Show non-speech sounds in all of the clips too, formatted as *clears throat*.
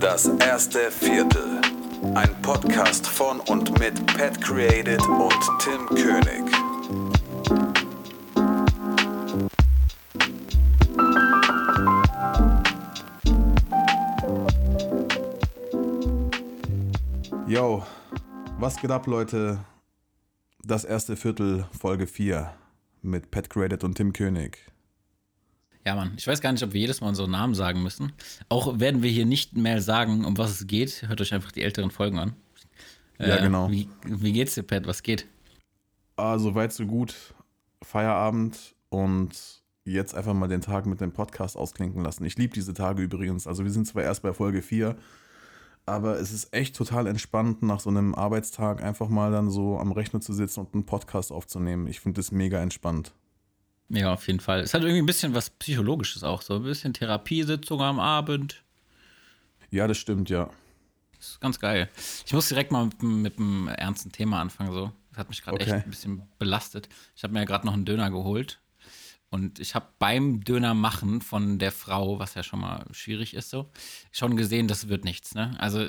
Das erste Viertel. Ein Podcast von und mit Pat Created und Tim König. Yo, was geht ab, Leute? Das erste Viertel, Folge 4 mit Pat Created und Tim König. Ja, Mann, ich weiß gar nicht, ob wir jedes Mal unseren Namen sagen müssen. Auch werden wir hier nicht mehr sagen, um was es geht. Hört euch einfach die älteren Folgen an. Ja, Äh, genau. Wie, wie geht's dir, Pat? Was geht? Ah, so weit, so gut. Feierabend und jetzt einfach mal den Tag mit dem Podcast ausklinken lassen. Ich liebe diese Tage übrigens. Also wir sind zwar erst bei Folge 4, aber es ist echt total entspannt, nach so einem Arbeitstag einfach mal dann so am Rechner zu sitzen und einen Podcast aufzunehmen. Ich finde das mega entspannt. Ja, auf jeden Fall. Es hat irgendwie ein bisschen was Psychologisches auch. So ein bisschen Therapiesitzung am Abend. Ja, das stimmt, ja. Das ist ganz geil. Ich muss direkt mal mit, mit einem ernsten Thema anfangen. So. Das hat mich gerade Okay. echt ein bisschen belastet. Ich habe mir ja gerade noch einen Döner geholt. Und ich habe beim Döner machen von der Frau, was ja schon mal schwierig ist, so, schon gesehen, das wird nichts. Ne? Also *laughs* *laughs*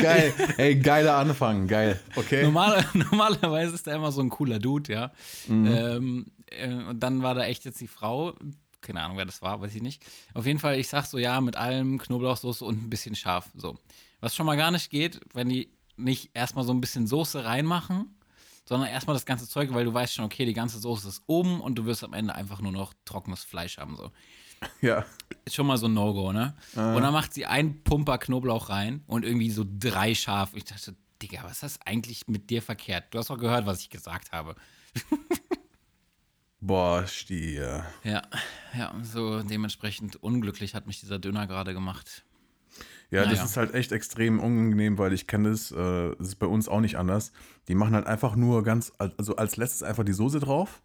Geil, *laughs* ey, geiler Anfang, geil. Okay. Normal, *laughs* normalerweise ist er immer so ein cooler Dude, ja. Ähm, äh, und dann war da echt jetzt die Frau, keine Ahnung, wer das war, weiß ich nicht. Auf jeden Fall, ich sag so, ja, mit allem Knoblauchsoße und ein bisschen scharf. So. Was schon mal gar nicht geht, wenn die nicht erstmal so ein bisschen Soße reinmachen, sondern erstmal das ganze Zeug, weil du weißt schon, okay, die ganze Soße ist oben und du wirst am Ende einfach nur noch trockenes Fleisch haben. So. *laughs* Ja. Ist schon mal so ein No-Go, ne? Und dann macht sie einen Pumper Knoblauch rein und irgendwie so drei scharf. Ich dachte, Digga, was ist das eigentlich mit dir verkehrt? Du hast doch gehört, was ich gesagt habe. *laughs* Boah, Stier. Ja, ja, so dementsprechend unglücklich hat mich dieser Döner gerade gemacht. Ja, das Naja. ist halt echt extrem unangenehm, weil ich kenne das, äh, das ist bei uns auch nicht anders. Die machen halt einfach nur ganz, also als letztes einfach die Soße drauf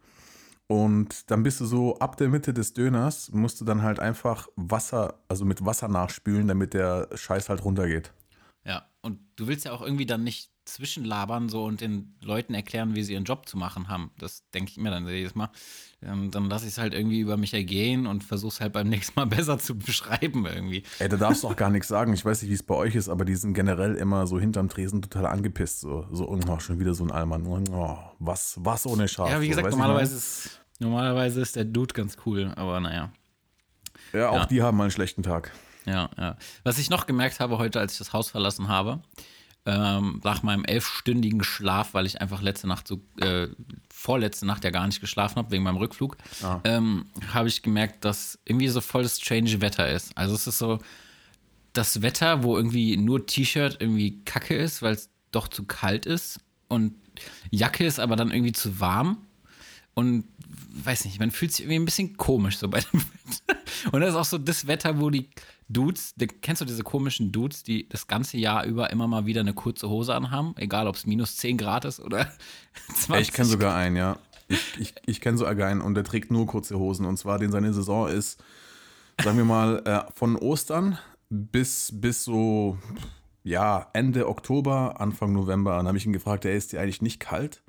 und dann bist du so ab der Mitte des Döners, musst du dann halt einfach Wasser, also mit Wasser nachspülen, damit der Scheiß halt runtergeht. Ja, und du willst ja auch irgendwie dann nicht zwischenlabern so und den Leuten erklären, wie sie ihren Job zu machen haben. Das denke ich mir dann jedes Mal. Ähm, dann lasse ich es halt irgendwie über mich ergehen und versuche es halt beim *laughs* nächsten Mal besser zu beschreiben irgendwie. Ey, da darfst du auch gar nichts sagen. Ich weiß nicht, wie es bei euch ist, aber die sind generell immer so hinterm Tresen total angepisst. So, so oh, schon wieder so ein Allmann. Oh, was, was ohne Schaf. Ja, wie so, gesagt, du, normalerweise ist, normalerweise ist der Dude ganz cool, aber naja. Ja, auch Ja. die haben mal einen schlechten Tag. Ja, ja. Was ich noch gemerkt habe heute, als ich das Haus verlassen habe, ähm, nach meinem elfstündigen Schlaf, weil ich einfach letzte Nacht so, äh, vorletzte Nacht ja gar nicht geschlafen habe, wegen meinem Rückflug, ähm, habe ich gemerkt, dass irgendwie so voll das strange Wetter ist. Also es ist so das Wetter, wo irgendwie nur T-Shirt irgendwie kacke ist, weil es doch zu kalt ist und Jacke ist aber dann irgendwie zu warm. Und weiß nicht, man fühlt sich irgendwie ein bisschen komisch so bei dem *laughs* Wetter. Und das ist auch so das Wetter, wo die Dudes, die, kennst du diese komischen Dudes, die das ganze Jahr über immer mal wieder eine kurze Hose anhaben, egal ob es minus 10 Grad ist oder 20. *laughs* Ey, ich kenne sogar einen, ja. Ich, ich, ich kenne sogar einen und der trägt nur kurze Hosen. Und zwar, den seine Saison ist, sagen wir mal, äh, von Ostern bis, bis so, ja, Ende Oktober, Anfang November. Dann habe ich ihn gefragt, ey, ist dir eigentlich nicht kalt?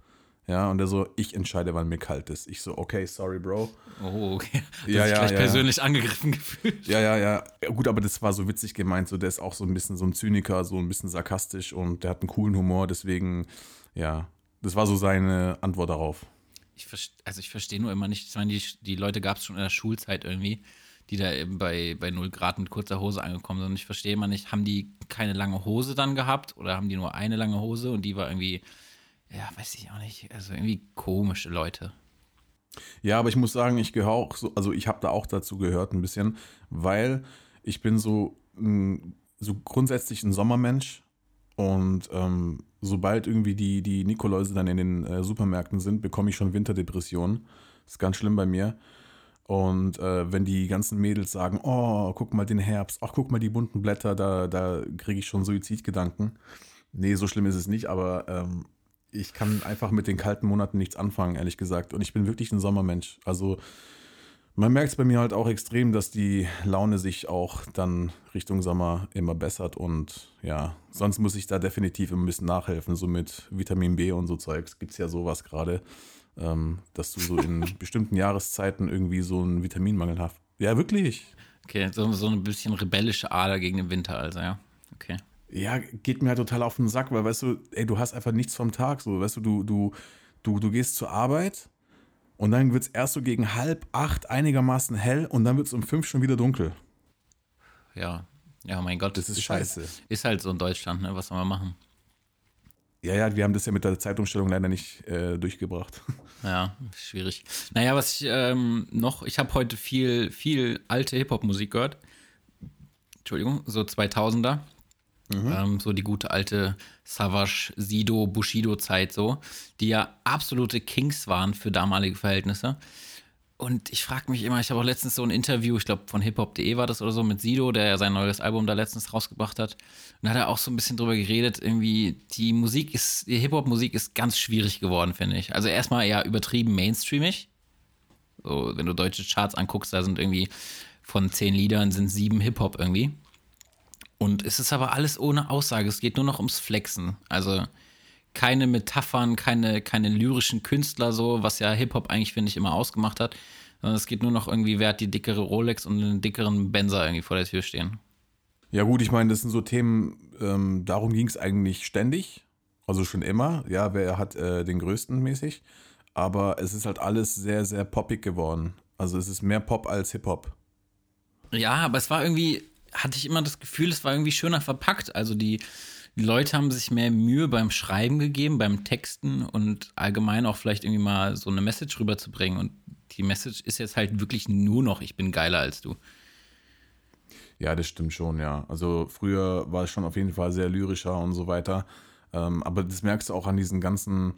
Ja, und er so, ich entscheide, wann mir kalt ist. Ich so, okay, sorry, Bro. Oh, okay. Ja, Das ja, ja, ja, gleich ja, persönlich angegriffen gefühlt. Ja, ja, ja. ja. Gut, aber das war so witzig gemeint. So, der ist auch so ein bisschen so ein Zyniker, so ein bisschen sarkastisch und der hat einen coolen Humor. Deswegen, ja, das war so seine Antwort darauf. Ich also ich verstehe nur immer nicht, ich meine, die, die Leute gab es schon in der Schulzeit irgendwie, die da eben bei, bei 0 Grad mit kurzer Hose angekommen sind. Und ich verstehe immer nicht, haben die keine lange Hose dann gehabt oder haben die nur eine lange Hose und die war irgendwie, ja, weiß ich auch nicht, also irgendwie komische Leute. Ja, aber ich muss sagen, ich gehöre auch so, also ich habe da auch dazu gehört ein bisschen, weil ich bin so, so grundsätzlich ein Sommermensch und ähm, sobald irgendwie die, die Nikoläuse dann in den äh, Supermärkten sind, bekomme ich schon Winterdepressionen. Das ist ganz schlimm bei mir. Und äh, wenn die ganzen Mädels sagen, oh, guck mal den Herbst, ach, guck mal die bunten Blätter, da, da kriege ich schon Suizidgedanken. Nee, so schlimm ist es nicht, aber ähm, ich kann einfach mit den kalten Monaten nichts anfangen, ehrlich gesagt. Und ich bin wirklich ein Sommermensch. Also man merkt es bei mir halt auch extrem, dass die Laune sich auch dann Richtung Sommer immer bessert. Und ja, sonst muss ich da definitiv immer ein bisschen nachhelfen, so mit Vitamin B und so Zeugs. Gibt es ja sowas gerade, ähm, dass du so in *laughs* bestimmten Jahreszeiten irgendwie so einen Vitaminmangel hast. Ja, wirklich. Okay, so, so ein bisschen rebellische Ader gegen den Winter, also ja. Okay. Ja, geht mir halt total auf den Sack, weil, weißt du, ey, du hast einfach nichts vom Tag, so, weißt du, du, du, du, du gehst zur Arbeit und dann wird es erst so gegen halb acht einigermaßen hell und dann wird es um fünf schon wieder dunkel. Ja, ja, mein Gott. Das ist scheiße. Halt, ist halt so in Deutschland, ne? Was soll man machen? Ja, ja, wir haben das ja mit der Zeitumstellung leider nicht äh, durchgebracht. *laughs* Ja, schwierig. Naja, was ich ähm, noch, ich habe heute viel, viel alte Hip-Hop-Musik gehört. Entschuldigung, so 2000er. Mhm. Ähm, so die gute alte Savage, Sido, Bushido-Zeit so, die ja absolute Kings waren für damalige Verhältnisse. Und ich frage mich immer, ich habe auch letztens so ein Interview, ich glaube von hiphop.de war das oder so, mit Sido, der ja sein neues Album da letztens rausgebracht hat. Und da hat er auch so ein bisschen drüber geredet, irgendwie, die Musik ist, die Hip-Hop-Musik ist ganz schwierig geworden, finde ich. Also erstmal ja übertrieben mainstreamig. So, wenn du deutsche Charts anguckst, da sind irgendwie von zehn Liedern sind sieben Hip-Hop irgendwie. Und es ist aber alles ohne Aussage. Es geht nur noch ums Flexen. Also keine Metaphern, keine, keine lyrischen Künstler, so, was ja Hip-Hop eigentlich, finde ich, immer ausgemacht hat. Sondern es geht nur noch irgendwie, wer hat die dickere Rolex und einen dickeren Benzer irgendwie vor der Tür stehen. Ja, gut, ich meine, das sind so Themen, ähm, darum ging es eigentlich ständig. Also schon immer. Ja, wer hat äh, den größten mäßig. Aber es ist halt alles sehr, sehr poppig geworden. Also es ist mehr Pop als Hip-Hop. Ja, aber es war irgendwie, hatte ich immer das Gefühl, es war irgendwie schöner verpackt. Also die, Leute haben sich mehr Mühe beim Schreiben gegeben, beim Texten und allgemein auch vielleicht irgendwie mal so eine Message rüberzubringen. Und die Message ist jetzt halt wirklich nur noch, ich bin geiler als du. Ja, das stimmt schon, ja. Also früher war es schon auf jeden Fall sehr lyrischer und so weiter. Ähm, aber das merkst du auch an diesen ganzen,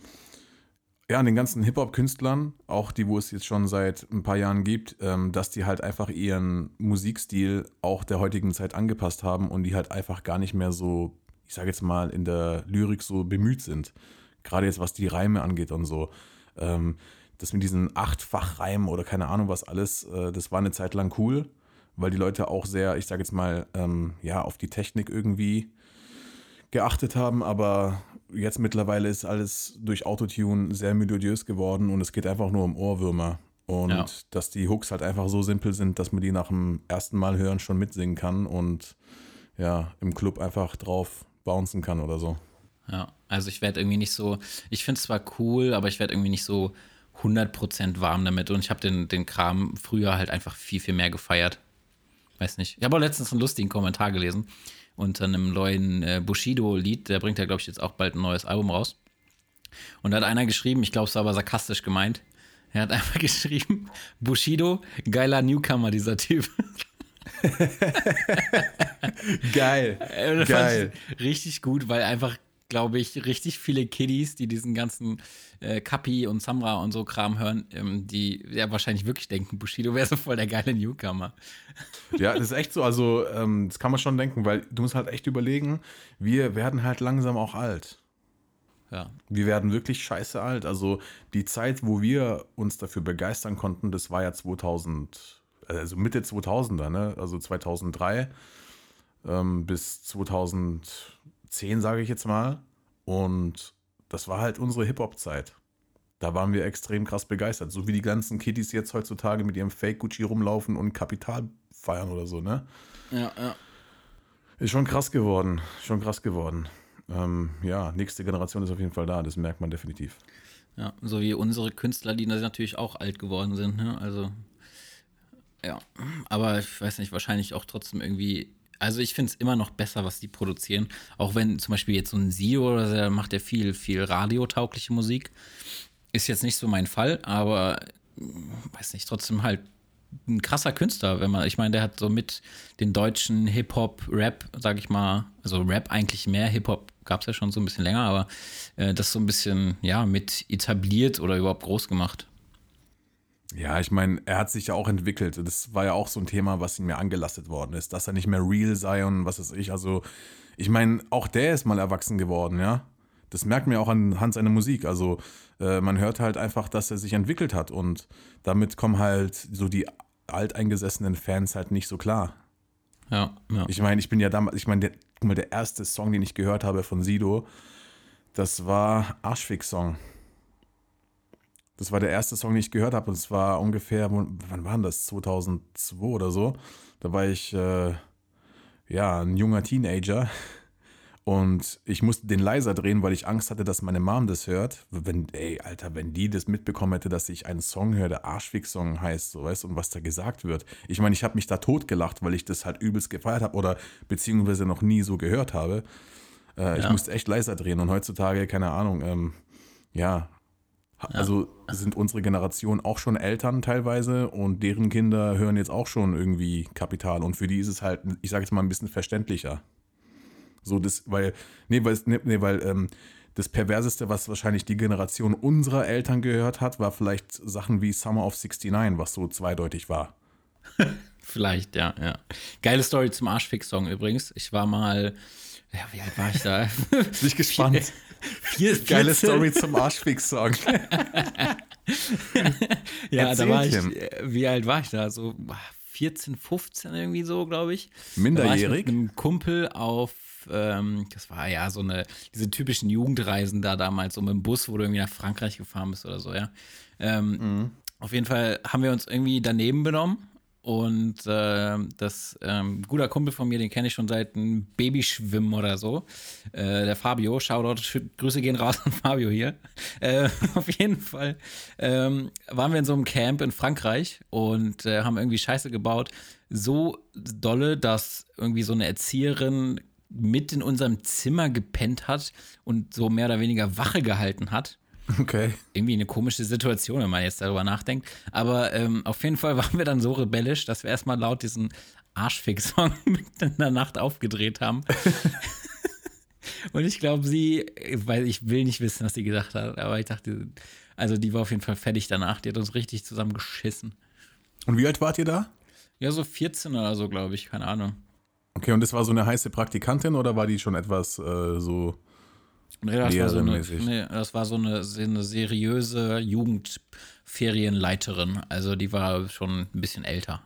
ja, an den ganzen Hip-Hop-Künstlern, auch die, wo es jetzt schon seit ein paar Jahren gibt, ähm, dass die halt einfach ihren Musikstil auch der heutigen Zeit angepasst haben und die halt einfach gar nicht mehr so ich sage jetzt mal, in der Lyrik so bemüht sind. Gerade jetzt, was die Reime angeht und so. Ähm, das mit diesen Achtfachreimen oder keine Ahnung was alles, äh, das war eine Zeit lang cool, weil die Leute auch sehr, ich sage jetzt mal, ähm, ja, auf die Technik irgendwie geachtet haben, aber jetzt mittlerweile ist alles durch Autotune sehr melodiös geworden und es geht einfach nur um Ohrwürmer. Und ja. dass die Hooks halt einfach so simpel sind, dass man die nach dem ersten Mal hören schon mitsingen kann und ja, im Club einfach drauf bouncen kann oder so. Ja, also ich werde irgendwie nicht so, ich finde es zwar cool, aber ich werde irgendwie nicht so 100% warm damit und ich habe den, den Kram früher halt einfach viel, viel mehr gefeiert. Weiß nicht. Ich habe auch letztens einen lustigen Kommentar gelesen unter einem neuen äh, Bushido-Lied, der bringt ja, glaube ich, jetzt auch bald ein neues Album raus. Und da hat einer geschrieben, ich glaube, es war aber sarkastisch gemeint, er hat *laughs* einfach geschrieben, Bushido, geiler Newcomer, dieser Typ. *laughs* Geil. Geil. richtig gut, weil einfach, glaube ich, richtig viele Kiddies, die diesen ganzen äh, Kapi und Samra und so Kram hören, ähm, die ja wahrscheinlich wirklich denken, Bushido wäre so voll der geile Newcomer. Ja, das ist echt so. Also, ähm, das kann man schon denken, weil du musst halt echt überlegen, wir werden halt langsam auch alt. Ja. Wir werden wirklich scheiße alt. Also die Zeit, wo wir uns dafür begeistern konnten, das war ja 2000, also Mitte 2000er, ne? also 2003 ähm, bis 2010, sage ich jetzt mal. Und das war halt unsere Hip-Hop-Zeit. Da waren wir extrem krass begeistert. So wie die ganzen Kiddies jetzt heutzutage mit ihrem Fake-Gucci rumlaufen und Kapital feiern oder so, ne? Ja, ja. Ist schon krass geworden. Schon krass geworden. Ähm, ja, nächste Generation ist auf jeden Fall da. Das merkt man definitiv. Ja, so wie unsere Künstler, die natürlich auch alt geworden sind. Ne? Also ja, aber ich weiß nicht, wahrscheinlich auch trotzdem irgendwie. Also ich finde es immer noch besser, was die produzieren. Auch wenn zum Beispiel jetzt so ein Sio oder so, macht ja viel, viel radiotaugliche Musik. Ist jetzt nicht so mein Fall, aber weiß nicht, trotzdem halt ein krasser Künstler, wenn man, ich meine, der hat so mit den deutschen Hip-Hop, Rap, sag ich mal, also Rap eigentlich mehr, Hip-Hop gab es ja schon so ein bisschen länger, aber äh, das so ein bisschen, ja, mit etabliert oder überhaupt groß gemacht. Ja, ich meine, er hat sich ja auch entwickelt. Das war ja auch so ein Thema, was ihm mir angelastet worden ist, dass er nicht mehr real sei und was weiß ich. Also, ich meine, auch der ist mal erwachsen geworden, ja. Das merkt man ja auch anhand seiner Musik. Also, äh, man hört halt einfach, dass er sich entwickelt hat und damit kommen halt so die alteingesessenen Fans halt nicht so klar. Ja, ja. Ich meine, ich bin ja damals, ich meine, der, guck mal, der erste Song, den ich gehört habe von Sido, das war Arschfix-Song. Das war der erste Song, den ich gehört habe. Und es war ungefähr, wann war das? 2002 oder so. Da war ich, äh, ja, ein junger Teenager. Und ich musste den leiser drehen, weil ich Angst hatte, dass meine Mom das hört. Wenn, ey, Alter, wenn die das mitbekommen hätte, dass ich einen Song höre, der Arschfix-Song heißt, so weißt du, und was da gesagt wird. Ich meine, ich habe mich da totgelacht, weil ich das halt übelst gefeiert habe oder beziehungsweise noch nie so gehört habe. Äh, ja. Ich musste echt leiser drehen und heutzutage, keine Ahnung, ähm, ja, also sind unsere Generation auch schon Eltern teilweise und deren Kinder hören jetzt auch schon irgendwie Kapital und für die ist es halt, ich sage jetzt mal ein bisschen verständlicher. So das, weil, nee, weil, nee, weil ähm, das Perverseste, was wahrscheinlich die Generation unserer Eltern gehört hat, war vielleicht Sachen wie Summer of 69, was so zweideutig war. *laughs* vielleicht, ja, ja. Geile Story zum Arschfix-Song übrigens. Ich war mal, ja, wie alt war ich da? *laughs* Bin ich gespannt. *laughs* Vier, Geile Story zum Arschfix-Song. *laughs* ja, Erzählt da war ich, äh, wie alt war ich da? So 14, 15 irgendwie so, glaube ich. Minderjährig? Da war ich mit einem Kumpel auf ähm, das war ja so eine, diese typischen Jugendreisen da damals, so mit dem Bus, wo du irgendwie nach Frankreich gefahren bist oder so, ja. Ähm, mhm. Auf jeden Fall haben wir uns irgendwie daneben benommen und äh, das ähm, guter Kumpel von mir, den kenne ich schon seit einem Babyschwimmen oder so. Äh, der Fabio, Shoutout, Grüße gehen raus an Fabio hier. Äh, *laughs* auf jeden Fall ähm, waren wir in so einem Camp in Frankreich und äh, haben irgendwie Scheiße gebaut. So dolle, dass irgendwie so eine Erzieherin mit in unserem Zimmer gepennt hat und so mehr oder weniger Wache gehalten hat. Okay. Irgendwie eine komische Situation, wenn man jetzt darüber nachdenkt. Aber ähm, auf jeden Fall *laughs* waren wir dann so rebellisch, dass wir erstmal laut diesen Arschfix-Song *laughs* mitten in der Nacht aufgedreht haben. *laughs* und ich glaube, sie, weil ich will nicht wissen, was sie gesagt hat, aber ich dachte, also die war auf jeden Fall fertig danach. Die hat uns richtig zusammen geschissen. Und wie alt wart ihr da? Ja, so 14 oder so, glaube ich, keine Ahnung. Okay, und das war so eine heiße Praktikantin oder war die schon etwas äh, so nee, das war so eine, nee, das war so eine, eine seriöse Jugendferienleiterin. Also die war schon ein bisschen älter.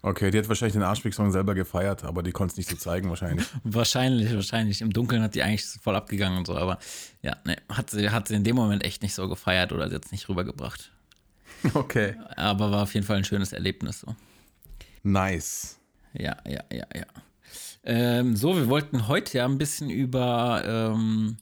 Okay, die hat wahrscheinlich den Arschfix-Song selber gefeiert, aber die konnte es nicht so zeigen wahrscheinlich. *laughs* wahrscheinlich, wahrscheinlich. Im Dunkeln hat die eigentlich voll abgegangen und so, aber ja, ne, hat sie, hat sie in dem Moment echt nicht so gefeiert oder jetzt nicht rübergebracht. *laughs* Okay. Aber war auf jeden Fall ein schönes Erlebnis so. Nice. Ja, ja, ja, ja. Ähm, so, wir wollten heute ja ein bisschen über ähm,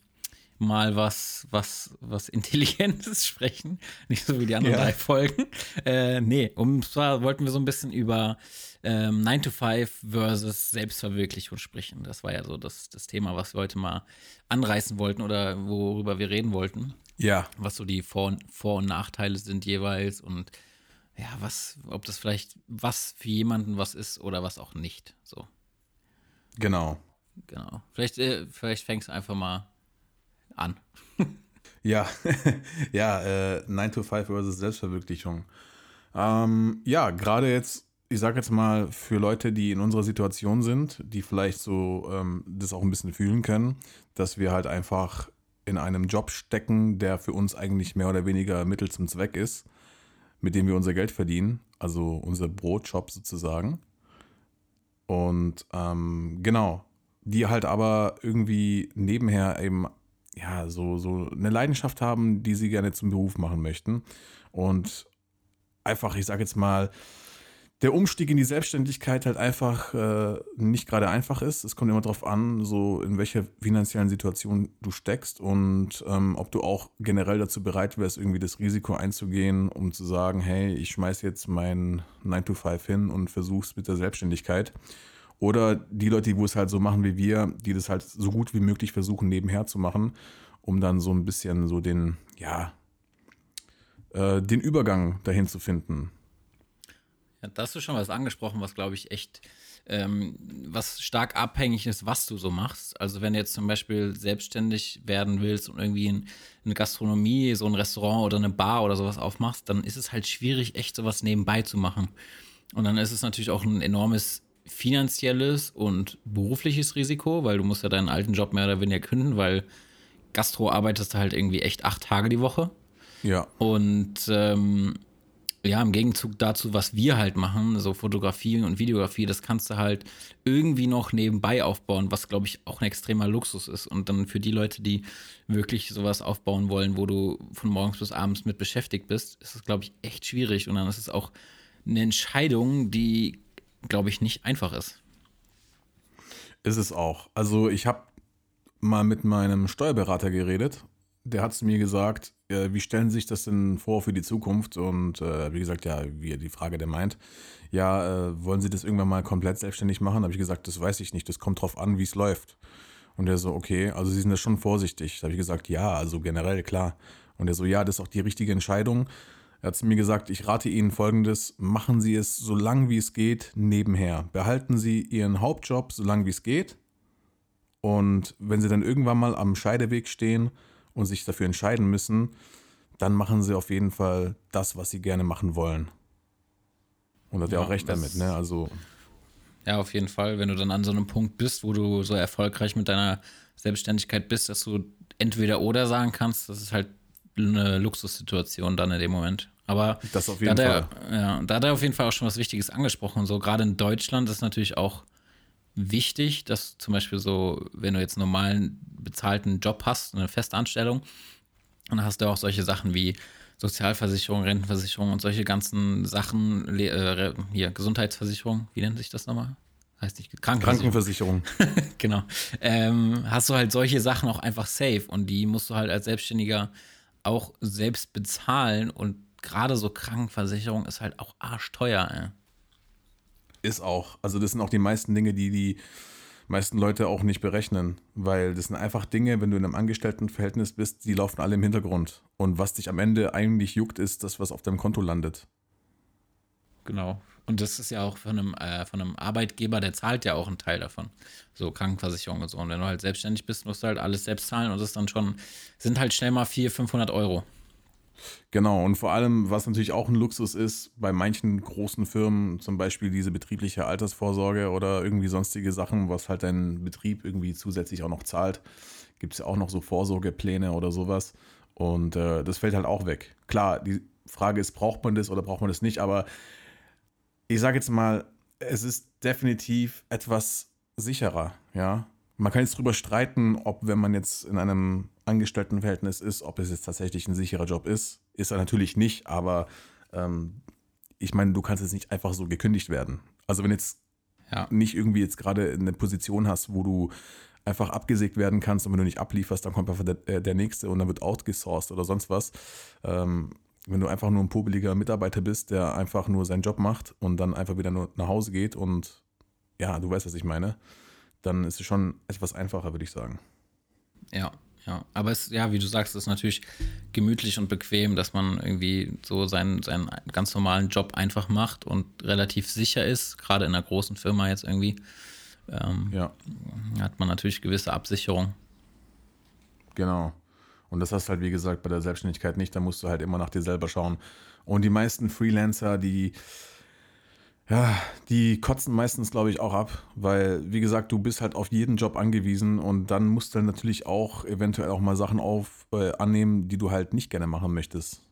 mal was, was, was *laughs* Intelligentes sprechen. Nicht so wie die anderen ja. drei Folgen. Äh, nee, und zwar wollten wir so ein bisschen über ähm, 9 to 5 versus Selbstverwirklichung sprechen. Das war ja so das, das Thema, was wir heute mal anreißen wollten oder worüber wir reden wollten. Ja. Was so die Vor- Vor und Nachteile sind jeweils und ja, was, ob das vielleicht was für jemanden was ist oder was auch nicht. So. Genau. Genau. Vielleicht, äh, vielleicht fängst du einfach mal an. *laughs* ja, *laughs* ja, äh, 9 to 5 versus Selbstverwirklichung. Ähm, ja, gerade jetzt, ich sag jetzt mal, für Leute, die in unserer Situation sind, die vielleicht so ähm, das auch ein bisschen fühlen können, dass wir halt einfach in einem Job stecken, der für uns eigentlich mehr oder weniger Mittel zum Zweck ist mit dem wir unser Geld verdienen, also unser Brotjob sozusagen. Und ähm, genau, die halt aber irgendwie nebenher eben ja so, so eine Leidenschaft haben, die sie gerne zum Beruf machen möchten. Und einfach, ich sage jetzt mal, der Umstieg in die Selbstständigkeit halt einfach äh, nicht gerade einfach ist. Es kommt immer darauf an, so in welcher finanziellen Situation du steckst und ähm, ob du auch generell dazu bereit wärst, irgendwie das Risiko einzugehen, um zu sagen, hey, ich schmeiß jetzt mein 9 to 5 hin und versuch's mit der Selbstständigkeit. Oder die Leute, die es halt so machen wie wir, die das halt so gut wie möglich versuchen, nebenher zu machen, um dann so ein bisschen so den, ja, äh, den Übergang dahin zu finden. Ja, da hast du schon was angesprochen, was glaube ich echt, ähm, was stark abhängig ist, was du so machst. Also wenn du jetzt zum Beispiel selbstständig werden willst und irgendwie in, eine Gastronomie, so ein Restaurant oder eine Bar oder sowas aufmachst, dann ist es halt schwierig, echt sowas nebenbei zu machen. Und dann ist es natürlich auch ein enormes finanzielles und berufliches Risiko, weil du musst ja deinen alten Job mehr oder weniger künden, weil Gastro arbeitest du halt irgendwie echt acht Tage die Woche. Ja. Und ähm, ja, im Gegenzug dazu, was wir halt machen, so Fotografie und Videografie, das kannst du halt irgendwie noch nebenbei aufbauen, was glaube ich auch ein extremer Luxus ist. Und dann für die Leute, die wirklich sowas aufbauen wollen, wo du von morgens bis abends mit beschäftigt bist, ist es glaube ich echt schwierig. Und dann ist es auch eine Entscheidung, die glaube ich nicht einfach ist. Ist es auch. Also ich habe mal mit meinem Steuerberater geredet. Der hat zu mir gesagt, äh, wie stellen Sie sich das denn vor für die Zukunft? Und äh, wie gesagt, ja, wie die Frage der meint, ja, äh, wollen Sie das irgendwann mal komplett selbstständig machen? Habe ich gesagt, das weiß ich nicht, das kommt drauf an, wie es läuft. Und er so, okay, also Sie sind da schon vorsichtig. Da habe ich gesagt, ja, also generell, klar. Und er so, ja, das ist auch die richtige Entscheidung. Er hat mir gesagt, ich rate Ihnen folgendes, machen Sie es so lange wie es geht nebenher. Behalten Sie Ihren Hauptjob so lange wie es geht. Und wenn Sie dann irgendwann mal am Scheideweg stehen, und sich dafür entscheiden müssen, dann machen sie auf jeden Fall das, was sie gerne machen wollen. Und hat ja, auch recht damit, ne? Also. Ja, auf jeden Fall. Wenn du dann an so einem Punkt bist, wo du so erfolgreich mit deiner Selbstständigkeit bist, dass du entweder oder sagen kannst, das ist halt eine Luxussituation dann in dem Moment. Aber das auf jeden da Fall. Er, ja, da hat er auf jeden Fall auch schon was Wichtiges angesprochen. So gerade in Deutschland ist natürlich auch wichtig, dass zum Beispiel so, wenn du jetzt einen normalen bezahlten Job hast, eine Festanstellung, dann hast du auch solche Sachen wie Sozialversicherung, Rentenversicherung und solche ganzen Sachen, äh, hier, Gesundheitsversicherung, wie nennt sich das nochmal? Heißt nicht Krankenversicherung. Krankenversicherung. *laughs* genau. Ähm, hast du halt solche Sachen auch einfach safe und die musst du halt als Selbstständiger auch selbst bezahlen und gerade so Krankenversicherung ist halt auch arschteuer, ey. Ist auch. Also das sind auch die meisten Dinge, die die meisten Leute auch nicht berechnen, weil das sind einfach Dinge, wenn du in einem Angestelltenverhältnis bist, die laufen alle im Hintergrund. Und was dich am Ende eigentlich juckt, ist das, was auf deinem Konto landet. Genau. Und das ist ja auch von einem, äh, von einem Arbeitgeber, der zahlt ja auch einen Teil davon. So Krankenversicherung und so. Und wenn du halt selbstständig bist, musst du halt alles selbst zahlen und das dann schon, sind halt schnell mal 400, 500 Euro. Genau, und vor allem, was natürlich auch ein Luxus ist, bei manchen großen Firmen, zum Beispiel diese betriebliche Altersvorsorge oder irgendwie sonstige Sachen, was halt dein Betrieb irgendwie zusätzlich auch noch zahlt, gibt es ja auch noch so Vorsorgepläne oder sowas. Und äh, das fällt halt auch weg. Klar, die Frage ist, braucht man das oder braucht man das nicht, aber ich sage jetzt mal, es ist definitiv etwas sicherer, ja. Man kann jetzt drüber streiten, ob wenn man jetzt in einem Angestelltenverhältnis ist, ob es jetzt tatsächlich ein sicherer Job ist. Ist er natürlich nicht, aber ähm, ich meine, du kannst jetzt nicht einfach so gekündigt werden. Also wenn jetzt ja. nicht irgendwie jetzt gerade eine Position hast, wo du einfach abgesägt werden kannst und wenn du nicht ablieferst, dann kommt einfach der, äh, der nächste und dann wird outgesourced oder sonst was. Ähm, wenn du einfach nur ein popeliger Mitarbeiter bist, der einfach nur seinen Job macht und dann einfach wieder nur nach Hause geht und ja, du weißt, was ich meine dann ist es schon etwas einfacher, würde ich sagen. Ja, ja. Aber es, ja, wie du sagst, ist natürlich gemütlich und bequem, dass man irgendwie so seinen, seinen ganz normalen Job einfach macht und relativ sicher ist, gerade in einer großen Firma jetzt irgendwie. Ähm, ja. Hat man natürlich gewisse Absicherung. Genau. Und das hast du halt, wie gesagt, bei der Selbstständigkeit nicht. Da musst du halt immer nach dir selber schauen. Und die meisten Freelancer, die ja, die kotzen meistens, glaube ich, auch ab, weil, wie gesagt, du bist halt auf jeden Job angewiesen und dann musst du natürlich auch eventuell auch mal Sachen auf, äh, annehmen, die du halt nicht gerne machen möchtest.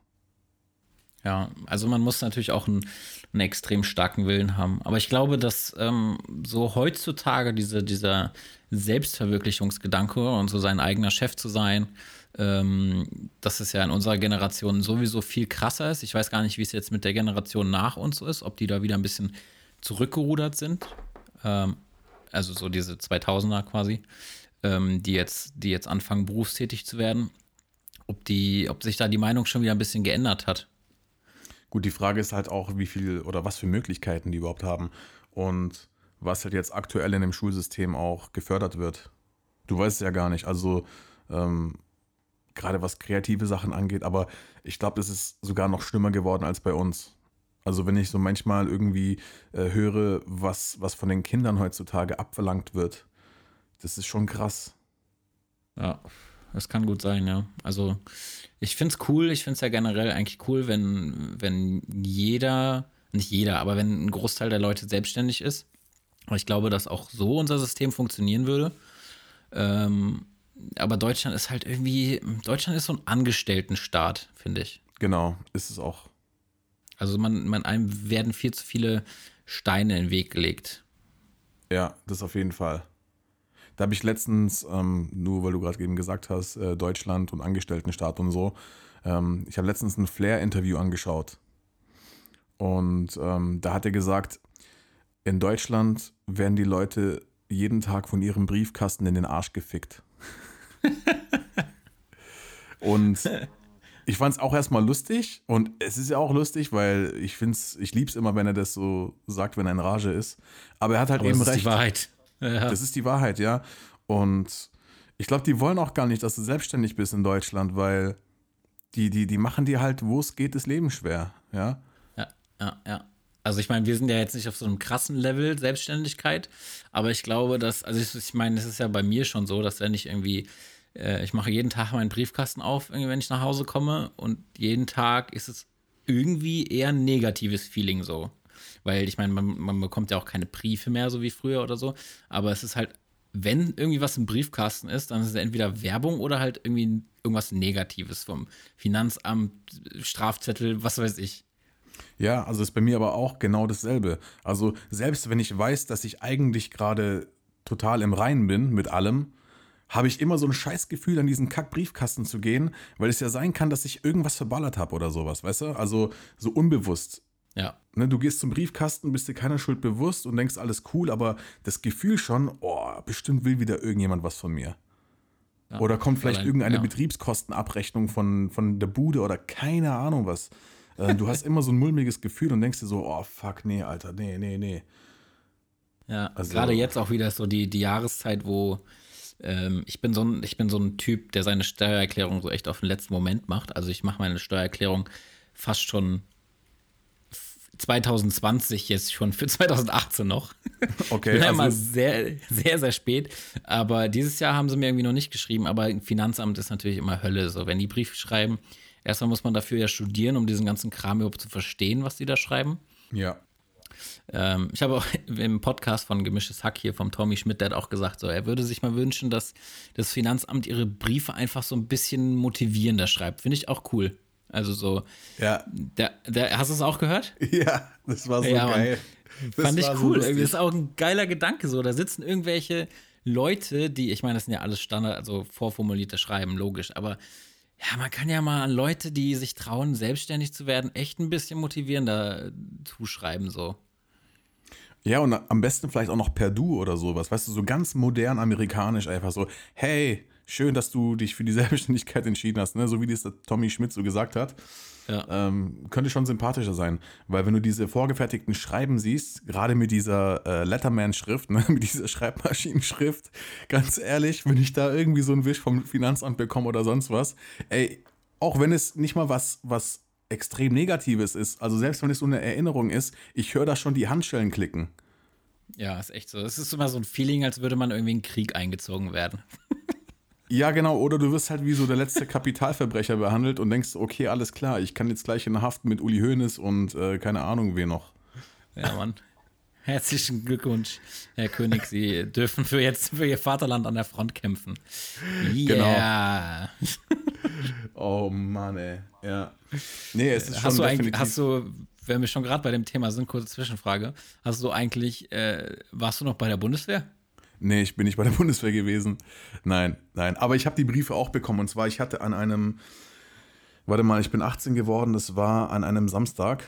Ja, also man muss natürlich auch einen, einen extrem starken Willen haben. Aber ich glaube, dass ähm, so heutzutage diese, dieser Selbstverwirklichungsgedanke und so sein eigener Chef zu sein, ähm, dass es ja in unserer Generation sowieso viel krasser ist. Ich weiß gar nicht, wie es jetzt mit der Generation nach uns ist, ob die da wieder ein bisschen zurückgerudert sind. Ähm, also so diese 2000er quasi, ähm, die, jetzt, die jetzt anfangen, berufstätig zu werden. Ob, die, ob sich da die Meinung schon wieder ein bisschen geändert hat. Gut, die Frage ist halt auch, wie viel oder was für Möglichkeiten die überhaupt haben und was halt jetzt aktuell in dem Schulsystem auch gefördert wird. Du weißt es ja gar nicht. Also ähm, gerade was kreative Sachen angeht, aber ich glaube, das ist sogar noch schlimmer geworden als bei uns. Also wenn ich so manchmal irgendwie äh, höre, was, was von den Kindern heutzutage abverlangt wird, das ist schon krass. Ja, das kann gut sein, ja. Also ich finde es cool, ich finde es ja generell eigentlich cool, wenn, wenn jeder, nicht jeder, aber wenn ein Großteil der Leute selbstständig ist. Aber ich glaube, dass auch so unser System funktionieren würde. Ähm, aber Deutschland ist halt irgendwie, Deutschland ist so ein Angestelltenstaat, finde ich. Genau, ist es auch. Also man, man einem werden viel zu viele Steine in den Weg gelegt. Ja, das auf jeden Fall. Da habe ich letztens, ähm, nur weil du gerade eben gesagt hast, äh, Deutschland und Angestelltenstaat und so, ähm, ich habe letztens ein Flair-Interview angeschaut. Und ähm, da hat er gesagt, in Deutschland werden die Leute jeden Tag von ihrem Briefkasten in den Arsch gefickt. *laughs* und ich fand es auch erstmal lustig und es ist ja auch lustig, weil ich finde es, ich liebe es immer, wenn er das so sagt, wenn er in Rage ist. Aber er hat halt Aber eben das ist recht. die Wahrheit. Ja. Das ist die Wahrheit, ja. Und ich glaube, die wollen auch gar nicht, dass du selbstständig bist in Deutschland, weil die, die, die machen dir halt, wo es geht, das Leben schwer, ja. Ja, ja, ja. Also ich meine, wir sind ja jetzt nicht auf so einem krassen Level Selbstständigkeit, aber ich glaube, dass, also ich, ich meine, es ist ja bei mir schon so, dass wenn ich irgendwie, ich mache jeden Tag meinen Briefkasten auf, wenn ich nach Hause komme und jeden Tag ist es irgendwie eher ein negatives Feeling so. Weil ich meine, man, man bekommt ja auch keine Briefe mehr, so wie früher oder so, aber es ist halt, wenn irgendwie was im Briefkasten ist, dann ist es entweder Werbung oder halt irgendwie irgendwas Negatives vom Finanzamt, Strafzettel, was weiß ich. Ja, also ist bei mir aber auch genau dasselbe. Also selbst wenn ich weiß, dass ich eigentlich gerade total im Reinen bin mit allem, habe ich immer so ein Scheißgefühl, an diesen Kack-Briefkasten zu gehen, weil es ja sein kann, dass ich irgendwas verballert habe oder sowas, weißt du? Also so unbewusst. Ja. Ne, du gehst zum Briefkasten, bist dir keiner Schuld bewusst und denkst, alles cool, aber das Gefühl schon, oh, bestimmt will wieder irgendjemand was von mir. Ja. Oder kommt vielleicht Allein- irgendeine ja. Betriebskostenabrechnung von, von der Bude oder keine Ahnung was. Äh, Du hast *laughs* immer so ein mulmiges Gefühl und denkst dir so, oh fuck, nee, Alter, nee, nee, nee. Ja, Also- gerade jetzt auch wieder so die, die Jahreszeit, wo ähm, ich bin so ein, ich bin so ein Typ, der seine Steuererklärung so echt auf den letzten Moment macht. Also ich mache meine Steuererklärung fast schon f- 2020 jetzt schon für *laughs* 2018 noch. Okay, bin *laughs* ja immer also, sehr, sehr, sehr spät. Aber dieses Jahr haben sie mir irgendwie noch nicht geschrieben. Aber Finanzamt ist natürlich immer Hölle. So, wenn die Briefe schreiben, erstmal muss man dafür ja studieren, um diesen ganzen Kram überhaupt zu verstehen, was die da schreiben. ja. Ähm, ich habe auch *laughs* im Podcast von Gemischtes Hack hier vom Tommy Schmidt, der hat auch gesagt, so, er würde sich mal wünschen, dass das Finanzamt ihre Briefe einfach so ein bisschen motivierender schreibt. Finde ich auch cool. Also so, Ja, der, der, hast du es auch gehört? *laughs* ja, das war so Ja, geil. Das Fand ich so cool. lustig. Irgendwie ist auch ein geiler Gedanke so. Da sitzen irgendwelche Leute, die, ich meine, das sind ja alles Standard, also vorformulierte Schreiben, logisch, aber ja, man kann ja mal an Leute, die sich trauen, selbstständig zu werden, echt ein bisschen motivierender zuschreiben, so. Ja, und am besten vielleicht auch noch per Du oder sowas. Weißt du, so ganz modern amerikanisch einfach so, hey, schön, dass du dich für die *laughs* Selbstständigkeit entschieden hast, ne? so wie das Tommy Schmidt so gesagt hat. Ja. Ähm, könnte schon sympathischer sein, weil wenn du diese vorgefertigten Schreiben siehst, gerade mit dieser äh, Letterman-Schrift, *laughs* ne, mit dieser Schreibmaschinenschrift, ganz ehrlich, wenn ich da irgendwie so einen Wisch vom Finanzamt bekomme oder sonst was, ey, auch wenn es nicht mal was, was extrem Negatives ist, also selbst wenn es so eine Erinnerung ist, ich höre da schon die Handschellen klicken. Ja, ist echt so. Es ist immer so ein Feeling, als würde man irgendwie in Krieg eingezogen werden. *laughs* Ja, genau, oder du wirst halt wie so der letzte Kapitalverbrecher behandelt und denkst, okay, alles klar, ich kann jetzt gleich in Haft mit Uli Hoeneß und äh, keine Ahnung wen noch. Ja, Mann. Herzlichen Glückwunsch, Herr König. Sie dürfen für jetzt für Ihr Vaterland an der Front kämpfen. Yeah. *laughs* Oh Mann, ey. Ja. Nee, es ist schon Hast du eigentlich, definitiv. hast du, wenn wir schon gerade bei dem Thema sind, kurze Zwischenfrage, hast du eigentlich, äh, warst du noch bei der Bundeswehr? nee, ich bin nicht bei der *laughs* Bundeswehr gewesen. Nein, nein. Aber ich habe die Briefe auch bekommen. Und zwar, ich hatte an einem, warte mal, ich bin 18 geworden, das war an einem Samstag.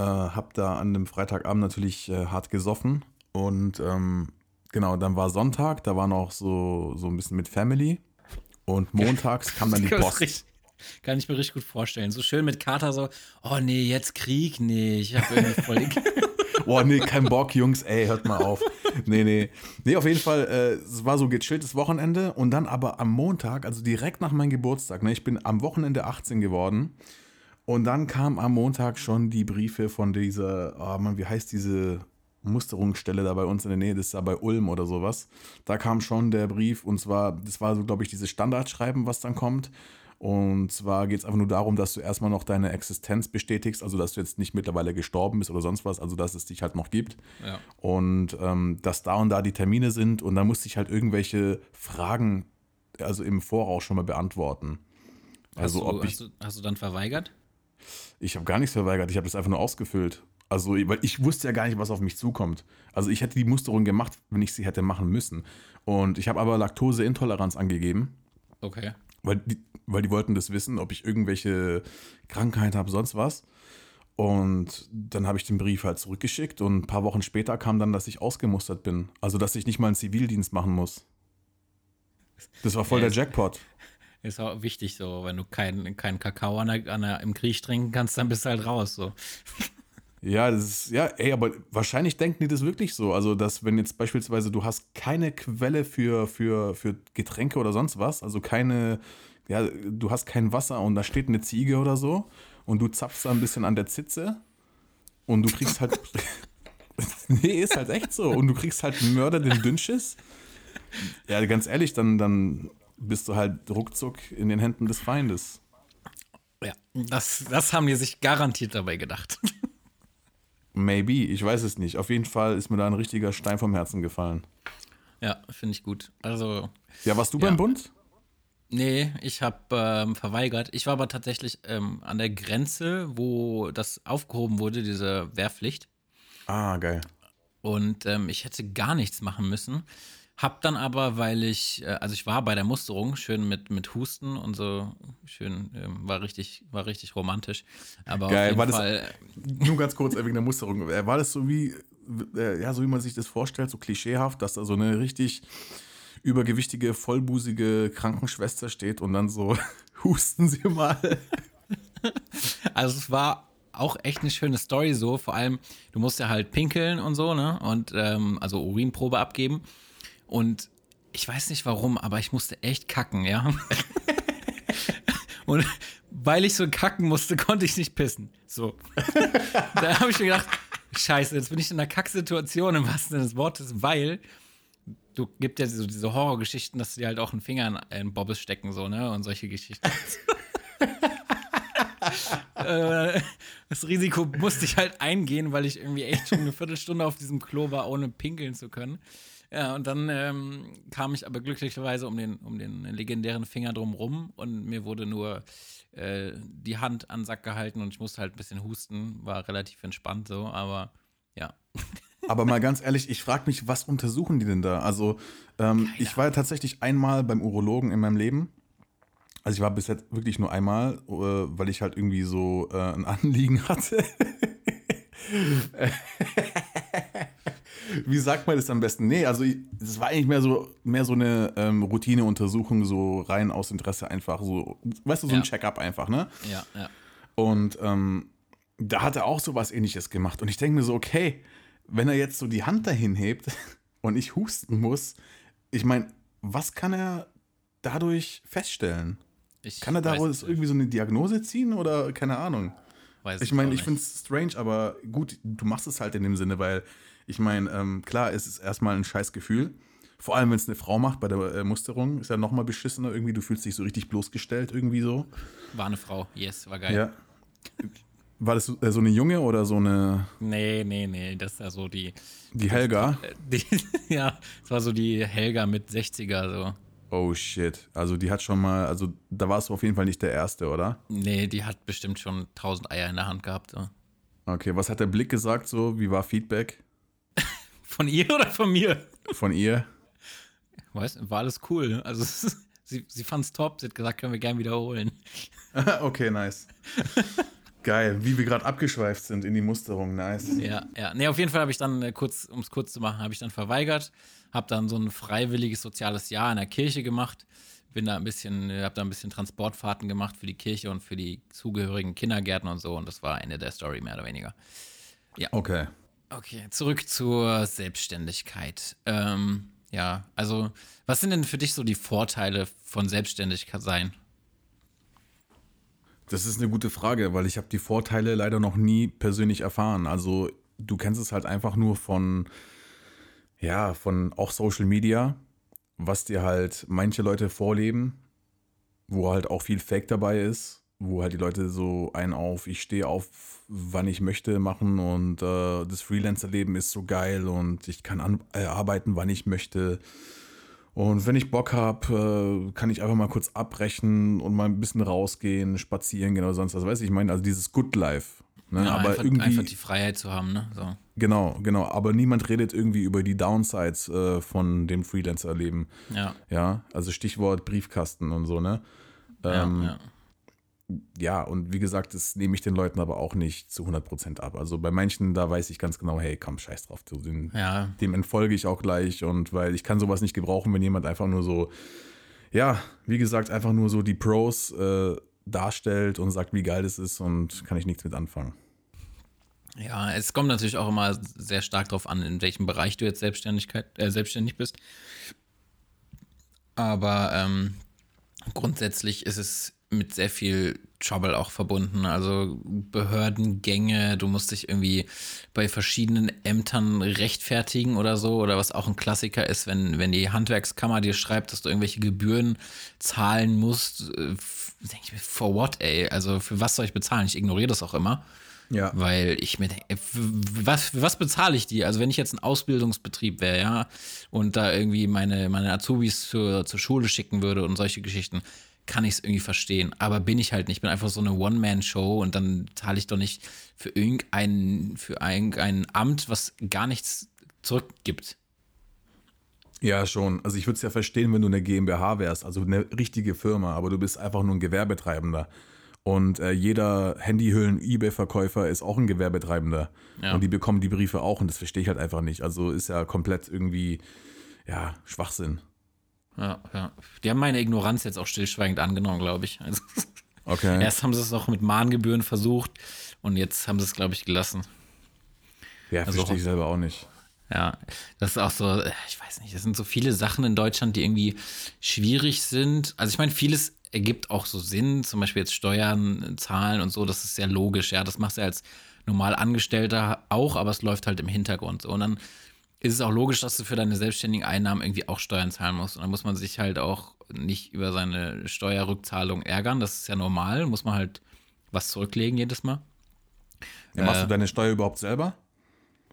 Äh, hab da an dem Freitagabend natürlich äh, hart gesoffen. Und ähm, genau, dann war Sonntag, da war noch so, so ein bisschen mit Family. Und montags kam dann *laughs* die Post. richtig- Kann ich mir richtig gut vorstellen. So schön mit Kater so, oh nee, jetzt Krieg, nee, ich habe irgendwie voll *laughs* *laughs* Boah, nee, kein Bock, Jungs, ey, hört mal auf. Nee, nee. Nee, auf jeden Fall, äh, es war so gechilltes Wochenende und dann aber am Montag, also direkt nach meinem Geburtstag, ne, ich bin am Wochenende 18 geworden und dann kamen am Montag schon die Briefe von dieser, oh Mann, wie heißt diese Musterungsstelle da bei uns in der Nähe, das ist da bei Ulm oder sowas. Da kam schon der Brief und zwar, das war so, glaube ich, dieses Standardschreiben, was dann kommt. Und zwar geht es einfach nur darum, dass du erstmal noch deine Existenz bestätigst, also dass du jetzt nicht mittlerweile gestorben bist oder sonst was, also dass es dich halt noch gibt. Ja. Und ähm, dass da und da die Termine sind und da musste ich halt irgendwelche Fragen, also im Voraus schon mal beantworten. Also hast, du, ob ich. hast, du, hast du dann verweigert? Ich habe gar nichts verweigert, ich habe das einfach nur ausgefüllt. Also, weil ich wusste ja gar nicht, was auf mich zukommt. Also ich hätte die Musterung gemacht, wenn ich sie hätte machen müssen. Und ich habe aber Laktoseintoleranz angegeben. Okay. Weil die, weil die wollten das wissen, ob ich irgendwelche Krankheit habe, sonst was. Und dann habe ich den Brief halt zurückgeschickt und ein paar Wochen später kam dann, dass ich ausgemustert bin. Also, dass ich nicht mal einen Zivildienst machen muss. Das war voll der Jackpot. Ist auch wichtig so, wenn du keinen kein Kakao an der, an der, im Krieg trinken kannst, dann bist du halt raus. So. *laughs* Ja, das ist, ja, ey, aber wahrscheinlich denken die das wirklich so. Also, dass wenn jetzt beispielsweise du hast keine Quelle für, für, für Getränke oder sonst was, also keine, ja, du hast kein Wasser und da steht eine Ziege oder so und du zapfst da ein bisschen an der Zitze und du kriegst halt. *laughs* nee, ist halt echt so. Und du kriegst halt Mörder den Dünnschiss. Ja, ganz ehrlich, dann, dann bist du halt ruckzuck in den Händen des Feindes. Ja, das, das haben die sich garantiert dabei gedacht. *laughs* Maybe, ich weiß es nicht. Auf jeden Fall ist mir da ein richtiger Stein vom Herzen gefallen. ja, finde ich gut. Also, Ja, warst du Ja. beim Bund? nee, ich habe ähm, verweigert. Ich war aber tatsächlich ähm, an der Grenze, wo das aufgehoben wurde, diese Wehrpflicht. Ah, geil. Und ähm, ich hätte gar nichts machen müssen. Hab dann aber, weil ich, äh, also ich war bei der Musterung, schön mit, mit Husten und so, schön, ähm, war richtig, war richtig romantisch. Aber Geil, war jeden das- Fall, Nur ganz kurz äh, wegen der Musterung. Äh, War das so wie, äh, ja, so wie man sich das vorstellt, so klischeehaft, dass da so eine richtig übergewichtige, vollbusige Krankenschwester steht und dann so, *laughs* husten Sie mal. *laughs* also es war auch echt eine schöne Story so, vor allem, du musst ja halt pinkeln und so, ne, und ähm, also Urinprobe abgeben und ich weiß nicht warum, aber ich musste echt kacken, ja. *laughs* Und weil ich so kacken musste, konnte ich nicht pissen. So. da habe ich mir gedacht, scheiße, jetzt bin ich in einer Kacksituation im wahrsten Sinne des Wortes, weil du gibt ja so diese Horrorgeschichten, dass die halt auch einen Finger in, in Bobbes stecken, so, ne? Und solche Geschichten. *laughs* Äh, das Risiko musste ich halt eingehen, weil ich irgendwie echt schon eine Viertelstunde auf diesem Klo war, ohne pinkeln zu können. Ja, und dann ähm, kam ich aber glücklicherweise um den, um den legendären Finger drum rum und mir wurde nur äh, die Hand an den Sack gehalten und ich musste halt ein bisschen husten. War relativ entspannt so, aber ja. *laughs* Aber mal ganz ehrlich, ich frage mich, was untersuchen die denn da? Also, ähm, ich war ja tatsächlich einmal beim Urologen in meinem Leben. Also ich war bis jetzt wirklich nur einmal, äh, weil ich halt irgendwie so äh, ein *laughs* Anliegen hatte. *laughs* Wie sagt man das am besten? Nee, also das war eigentlich mehr so, mehr so eine ähm, Routineuntersuchung, so rein aus Interesse einfach, so, weißt du, so ein Ja. Check-up einfach, ne? Ja, ja. Und ähm, da hat er auch so was ähnliches gemacht. Und ich denke mir so, okay, wenn er jetzt so die Hand dahin hebt *laughs* und ich husten muss, ich meine, was kann er dadurch feststellen? Ich Kann er daraus irgendwie so eine Diagnose ziehen oder keine Ahnung? Weiß Ich meine, ich finde es strange, aber gut, du machst es halt in dem Sinne, weil ich meine, ähm, klar, es ist erstmal ein scheiß Gefühl. Vor allem, wenn es eine Frau macht bei der äh, Musterung, ist ja nochmal beschissener irgendwie. Du fühlst dich so richtig bloßgestellt irgendwie so. War eine Frau. Yes, war geil. Ja. War das so, äh, so eine Junge oder so eine, Nee, nee, nee. Das ist ja so die. die Helga? äh, *laughs* die ja, das war so die Helga mit 60er, so. Oh shit. Also die hat schon mal, also da warst du auf jeden Fall nicht der Erste, oder? Nee, die hat bestimmt schon 1000 Eier in der Hand gehabt. So. Okay, was hat der Blick gesagt so? Wie war Feedback Von ihr oder von mir? von ihr? Weiß, war alles cool. Also *laughs* sie, sie fand es top. Sie hat gesagt, können wir gern wiederholen. *laughs* okay, nice. Geil, wie wir gerade abgeschweift sind in die Musterung, nice. Ja, ja. Nee, auf jeden Fall habe ich dann äh, kurz, um es kurz zu machen, habe ich dann verweigert. Habe dann so ein freiwilliges soziales Jahr in der Kirche gemacht. Bin da ein bisschen, äh, habe da ein bisschen Transportfahrten gemacht für die Kirche und für die zugehörigen Kindergärten und so. Und das war Ende der Story, mehr oder weniger. Okay. Okay, zurück zur Selbstständigkeit. Ähm, ja, also, was sind denn für dich so die Vorteile von Selbstständigkeit sein? Das ist eine gute Frage, weil ich habe die Vorteile leider noch nie persönlich erfahren. Also du kennst es halt einfach nur von, ja, von auch Social Media, was dir halt manche Leute vorleben, wo halt auch viel Fake dabei ist, wo halt die Leute so einen auf, ich stehe auf, wann ich möchte machen und äh, das Freelancer-Leben ist so geil und ich kann an, äh, arbeiten, wann ich möchte. Und wenn ich Bock habe, äh, kann ich einfach mal kurz abbrechen und mal ein bisschen rausgehen, spazieren gehen oder sonst was. Weiß ich, ich meine, also dieses Good Life. Ne? Ja, aber einfach, irgendwie, einfach die Freiheit zu haben, ne? So. genau, genau. Aber niemand redet irgendwie über die Downsides äh, von dem Freelancer-Leben. Ja. Ja, also Stichwort Briefkasten und so, ne? Ähm, ja. ja, und wie gesagt, das nehme ich den Leuten aber auch nicht zu 100% ab. Also bei manchen, da weiß ich ganz genau, hey, komm, scheiß drauf, den, ja. dem entfolge ich auch gleich und weil ich kann sowas nicht gebrauchen, wenn jemand einfach nur so, ja, wie gesagt, einfach nur so die Pros äh, darstellt und sagt, wie geil das ist und kann ich nichts mit anfangen. Ja, es kommt natürlich auch immer sehr stark darauf an, in welchem Bereich du jetzt Selbstständigkeit, äh, selbstständig bist. Aber ähm, grundsätzlich ist es mit sehr viel Trouble auch verbunden. Also Behördengänge, du musst dich irgendwie bei verschiedenen Ämtern rechtfertigen oder so. Oder was auch ein Klassiker ist, wenn, wenn die Handwerkskammer dir schreibt, dass du irgendwelche Gebühren zahlen musst. äh, f- Denk ich mir, for what, ey? Also für was soll ich bezahlen? Ich ignoriere das auch immer. Ja. Weil ich mir denke, für was, was bezahle ich die? Also wenn ich jetzt ein Ausbildungsbetrieb wäre, ja, und da irgendwie meine, meine Azubis zur, zur Schule schicken würde und solche Geschichten, kann ich es irgendwie verstehen. Aber bin ich halt nicht. Ich bin einfach so eine One-Man-Show und dann zahle ich doch nicht für irgendein, für irgendein Amt, was gar nichts zurückgibt. Ja, schon. Also ich würde es ja verstehen, wenn du eine GmbH wärst, also eine richtige Firma, aber du bist einfach nur ein Gewerbetreibender. Und äh, jeder Handyhüllen-Ebay-Verkäufer ist auch ein Gewerbetreibender. Ja. Und die bekommen die Briefe auch und das verstehe ich halt einfach nicht. Also ist ja komplett irgendwie, ja, Schwachsinn. Ja, ja. Die haben meine Ignoranz jetzt auch stillschweigend angenommen, glaube ich. Also, Okay. *laughs* erst haben sie es auch mit Mahngebühren versucht und jetzt haben sie es, glaube ich, gelassen. ja, also verstehe ich selber auch nicht. Ja, das ist auch so, äh, ich weiß nicht, das sind so viele Sachen in Deutschland, die irgendwie schwierig sind. Also ich meine, vieles ergibt auch so Sinn, zum Beispiel jetzt Steuern, Zahlen und so, das ist sehr logisch, ja, das machst du als normal Angestellter auch, aber es läuft halt im Hintergrund so. Und dann ist es auch logisch, dass du für deine selbstständigen Einnahmen irgendwie auch Steuern zahlen musst. Und dann muss man sich halt auch nicht über seine Steuerrückzahlung ärgern, das ist ja normal, muss man halt was zurücklegen jedes Mal. Ja, machst Äh. du deine Steuer überhaupt selber?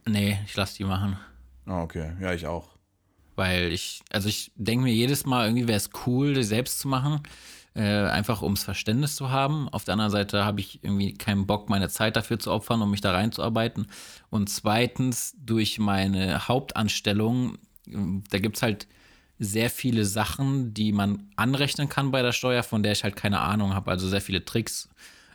Nee, ich lasse die machen. Ah, okay. Ja, ich auch. Weil ich, also ich denke mir jedes Mal, irgendwie wäre es cool, das selbst zu machen. Äh, einfach ums Verständnis zu haben. Auf der anderen Seite habe ich irgendwie keinen Bock, meine Zeit dafür zu opfern, um mich da reinzuarbeiten. Und zweitens, durch meine Hauptanstellung, äh, da gibt es halt sehr viele Sachen, die man anrechnen kann bei der Steuer, von der ich halt keine Ahnung habe. Also sehr viele Tricks,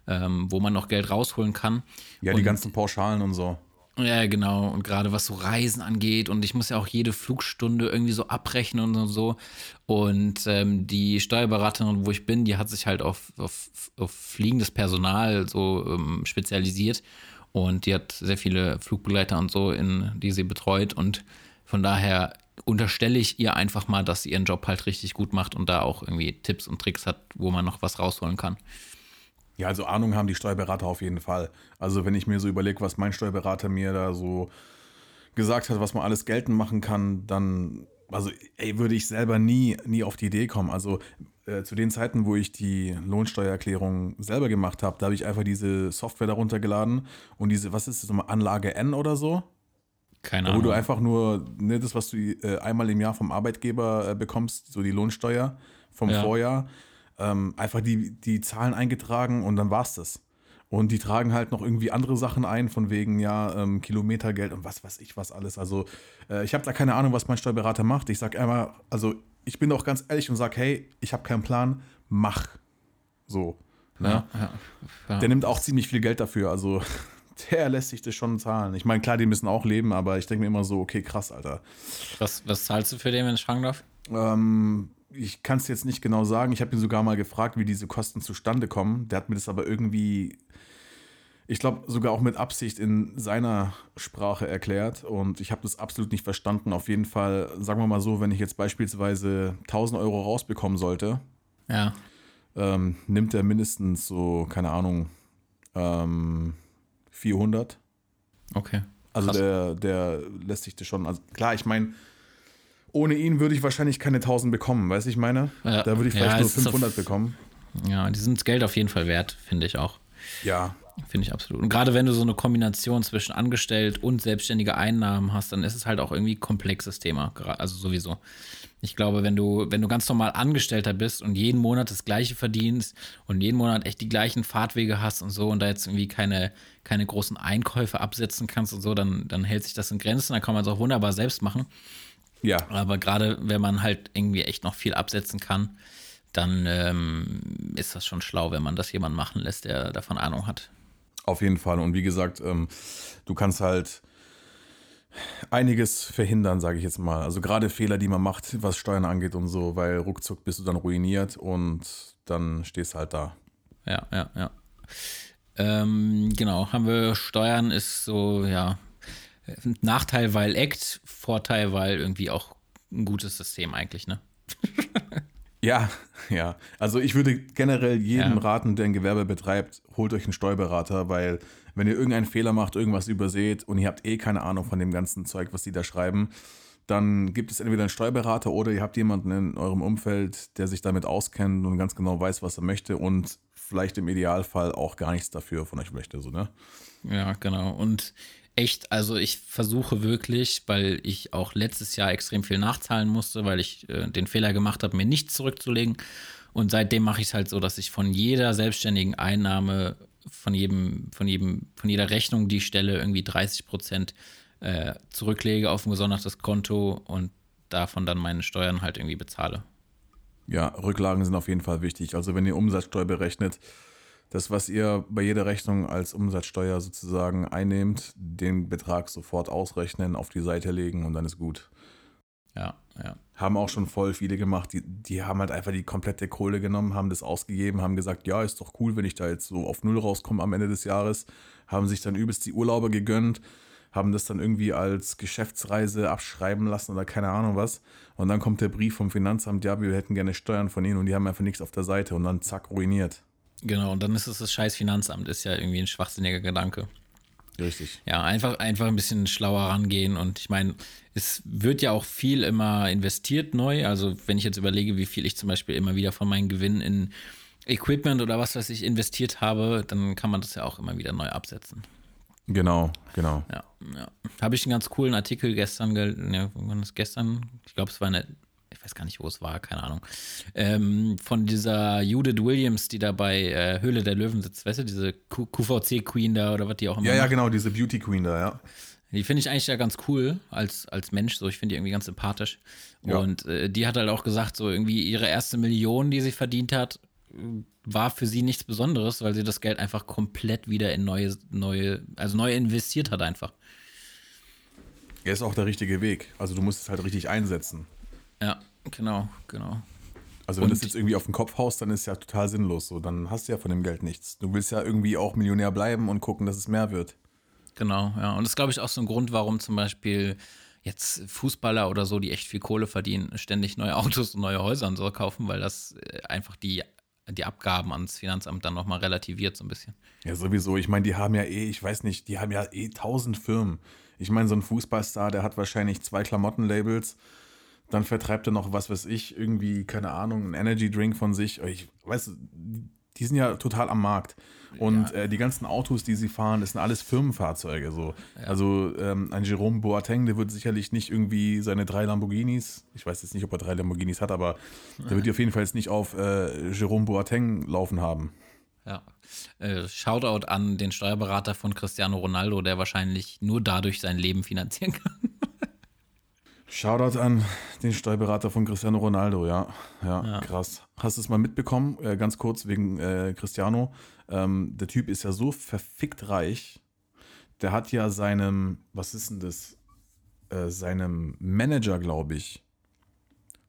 ähm, wo man noch Geld rausholen kann. Ja, die Und- ganzen Pauschalen und so. Ja, genau. Und gerade was so Reisen angeht. Und ich muss ja auch jede Flugstunde irgendwie so abrechnen und so. Und ähm, die Steuerberaterin, wo ich bin, die hat sich halt auf, auf, auf fliegendes Personal so ähm, spezialisiert. Und die hat sehr viele Flugbegleiter und so, in, die sie betreut. Und von daher unterstelle ich ihr einfach mal, dass sie ihren Job halt richtig gut macht und da auch irgendwie Tipps und Tricks hat, wo man noch was rausholen kann. Ja, also Ahnung haben die Steuerberater auf jeden Fall. Also wenn ich mir so überlege, was mein Steuerberater mir da so gesagt hat, was man alles geltend machen kann, dann, also ey, würde ich selber nie, nie auf die Idee kommen. Also äh, zu den Zeiten, wo ich die Lohnsteuererklärung selber gemacht habe, da habe ich einfach diese Software darunter geladen und diese, was ist das nochmal, Anlage N oder so? Keine Wo Ahnung. du einfach nur, ne, das, was du äh, einmal im Jahr vom Arbeitgeber äh, bekommst, so die Lohnsteuer vom Ja. Vorjahr, ähm, einfach die, die Zahlen eingetragen und dann war's das. Und die tragen halt noch irgendwie andere Sachen ein, von wegen, ja, ähm, Kilometergeld und was weiß ich was alles. Also, äh, ich habe da keine Ahnung, was mein Steuerberater macht. Ich sag immer, also, ich bin auch ganz ehrlich und sag, hey, ich habe keinen Plan, mach. So. Ne? ja, ja, ja. Der nimmt auch ziemlich viel Geld dafür. Also, *laughs* der lässt sich das schon zahlen. Ich meine, klar, die müssen auch leben, aber ich denke mir immer so, okay, krass, Alter. Was, was zahlst du für den, wenn ich fragen darf? Ähm, ich kann es jetzt nicht genau sagen. Ich habe ihn sogar mal gefragt, wie diese Kosten zustande kommen. Der hat mir das aber irgendwie, ich glaube, sogar auch mit Absicht in seiner Sprache erklärt. Und ich habe das absolut nicht verstanden. Auf jeden Fall, sagen wir mal so, wenn ich jetzt beispielsweise 1000 Euro rausbekommen sollte, Ja. ähm, nimmt er mindestens so, keine Ahnung, ähm, 400. Okay. Also Krass. der, der lässt sich das schon. Also klar, ich meine, ohne ihn würde ich wahrscheinlich keine 1000 bekommen, weißt du, ich meine? Ja. Da würde ich Ja, vielleicht nur es ist auf- 500 bekommen. Ja, die sind das Geld auf jeden Fall wert, finde ich auch. Ja, Finde ich absolut. Und gerade wenn du so eine Kombination zwischen angestellt und selbstständige Einnahmen hast, dann ist es halt auch irgendwie ein komplexes Thema. Also sowieso. Ich glaube, wenn du, wenn du ganz normal Angestellter bist und jeden Monat das Gleiche verdienst und jeden Monat echt die gleichen Fahrtwege hast und so und da jetzt irgendwie keine, keine großen Einkäufe absetzen kannst und so, dann, dann hält sich das in Grenzen. Dann kann man es auch wunderbar selbst machen. Ja. Aber gerade wenn man halt irgendwie echt noch viel absetzen kann, dann ähm, ist das schon schlau, wenn man das jemand machen lässt, der davon Ahnung hat. Auf jeden Fall. Und wie gesagt, ähm, du kannst halt einiges verhindern, sage ich jetzt mal. Also gerade Fehler, die man macht, was Steuern angeht und so, weil ruckzuck bist du dann ruiniert und dann stehst du halt da. Ja, ja, ja. Ähm, genau, haben wir Steuern ist so, ja, Nachteil, weil Act, Vorteil, weil irgendwie auch ein gutes System eigentlich, ne? *laughs* Ja, ja. Also ich würde generell jedem ja. raten, der ein Gewerbe betreibt, holt euch einen Steuerberater, weil wenn ihr irgendeinen Fehler macht, irgendwas überseht und ihr habt eh keine Ahnung von dem ganzen Zeug, was die da schreiben, dann gibt es entweder einen Steuerberater oder ihr habt jemanden in eurem Umfeld, der sich damit auskennt und ganz genau weiß, was er möchte und vielleicht im Idealfall auch gar nichts dafür von euch möchte, so, ne? Ja, genau. Und echt, also ich versuche wirklich, weil ich auch letztes Jahr extrem viel nachzahlen musste, weil ich äh, den Fehler gemacht habe, mir nichts zurückzulegen. Und seitdem mache ich es halt so, dass ich von jeder selbstständigen Einnahme, von jedem, von jedem, von jeder Rechnung, die ich stelle, irgendwie 30 Prozent äh, zurücklege auf ein gesondertes Konto und davon dann meine Steuern halt irgendwie bezahle. Ja, Rücklagen sind auf jeden Fall wichtig. Also wenn ihr Umsatzsteuer berechnet, das, was ihr bei jeder Rechnung als Umsatzsteuer sozusagen einnehmt, den Betrag sofort ausrechnen, auf die Seite legen und dann ist gut. Ja, ja. Haben auch schon voll viele gemacht, die, die haben halt einfach die komplette Kohle genommen, haben das ausgegeben, haben gesagt, ja, ist doch cool, wenn ich da jetzt so auf Null rauskomme am Ende des Jahres, haben sich dann übelst die Urlaube gegönnt, haben das dann irgendwie als Geschäftsreise abschreiben lassen oder keine Ahnung was. Und dann kommt der Brief vom Finanzamt, ja, wir hätten gerne Steuern von ihnen und die haben einfach nichts auf der Seite und dann zack, ruiniert. Genau, und dann ist es das scheiß Finanzamt, ist ja irgendwie ein schwachsinniger Gedanke. Richtig. Ja, einfach, einfach ein bisschen schlauer rangehen. Und ich meine, es wird ja auch viel immer investiert neu. Also, wenn ich jetzt überlege, wie viel ich zum Beispiel immer wieder von meinen Gewinnen in Equipment oder was weiß ich investiert habe, dann kann man das ja auch immer wieder neu absetzen. Genau, genau. Ja, ja. Habe ich einen ganz coolen Artikel gestern, ne, gestern, ich glaube, es war eine ich weiß gar nicht, wo es war, keine Ahnung, ähm, von dieser Judith Williams, die da bei äh, Höhle der Löwen sitzt, weißt du, diese QVC-Queen da oder was die auch immer Ja, ja, genau, diese Beauty-Queen da, ja. Die finde ich eigentlich ja ganz cool als, als Mensch, so ich finde die irgendwie ganz sympathisch. Ja. Und äh, die hat halt auch gesagt, so irgendwie ihre erste Million, die sie verdient hat, war für sie nichts Besonderes, weil sie das Geld einfach komplett wieder in neue, neue, also neu investiert hat einfach. Er ist auch der richtige Weg. Also du musst es halt richtig einsetzen. Ja, genau, genau. Also wenn du es jetzt irgendwie auf den Kopf haust, dann ist es ja total sinnlos so. Dann hast du ja von dem Geld nichts. Du willst ja irgendwie auch Millionär bleiben und gucken, dass es mehr wird. Genau, ja. Und das ist, glaube ich, auch so ein Grund, warum zum Beispiel jetzt Fußballer oder so, die echt viel Kohle verdienen, ständig neue Autos und neue Häuser und so kaufen, weil das äh, einfach die, die Abgaben ans Finanzamt dann nochmal relativiert so ein bisschen. Ja, sowieso. Ich meine, die haben ja eh, ich weiß nicht, die haben ja eh tausend Firmen. Ich meine, so ein Fußballstar, der hat wahrscheinlich zwei Klamottenlabels dann vertreibt er noch, was weiß ich, irgendwie, keine Ahnung, einen Energy Drink von sich. Ich weiß, die sind ja total am Markt. Und ja. äh, die ganzen Autos, die sie fahren, das sind alles Firmenfahrzeuge. So. Ja. Also ähm, ein Jerome Boateng, der wird sicherlich nicht irgendwie seine drei Lamborghinis, ich weiß jetzt nicht, ob er drei Lamborghinis hat, aber der wird auf jeden Fall jetzt nicht auf äh, Jerome Boateng laufen haben. Ja. Äh, Shoutout an den Steuerberater von Cristiano Ronaldo, der wahrscheinlich nur dadurch sein Leben finanzieren kann. Shoutout an den Steuerberater von Cristiano Ronaldo, ja. Ja, ja. krass. Hast du es mal mitbekommen? Äh, ganz kurz wegen äh, Cristiano. Ähm, der Typ ist ja so verfickt reich. Der hat ja seinem, was ist denn das? Äh, seinem Manager, glaube ich,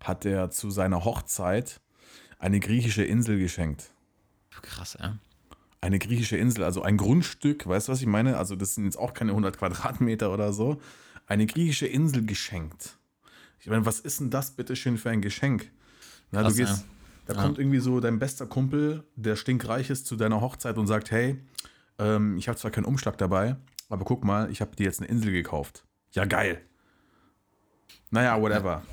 hat er zu seiner Hochzeit eine griechische Insel geschenkt. Krass, ja. Eine griechische Insel, also ein Grundstück, weißt du, was ich meine? Also, das sind jetzt auch keine 100 Quadratmeter oder so, eine griechische Insel geschenkt. Ich meine, was ist denn das bitte schön für ein Geschenk? Na, Krass, du gehst, ja. Da ja. kommt irgendwie so dein bester Kumpel, der stinkreich ist, zu deiner Hochzeit und sagt, hey, ähm, ich habe zwar keinen Umschlag dabei, aber guck mal, ich habe dir jetzt eine Insel gekauft. Ja, geil. Naja, whatever.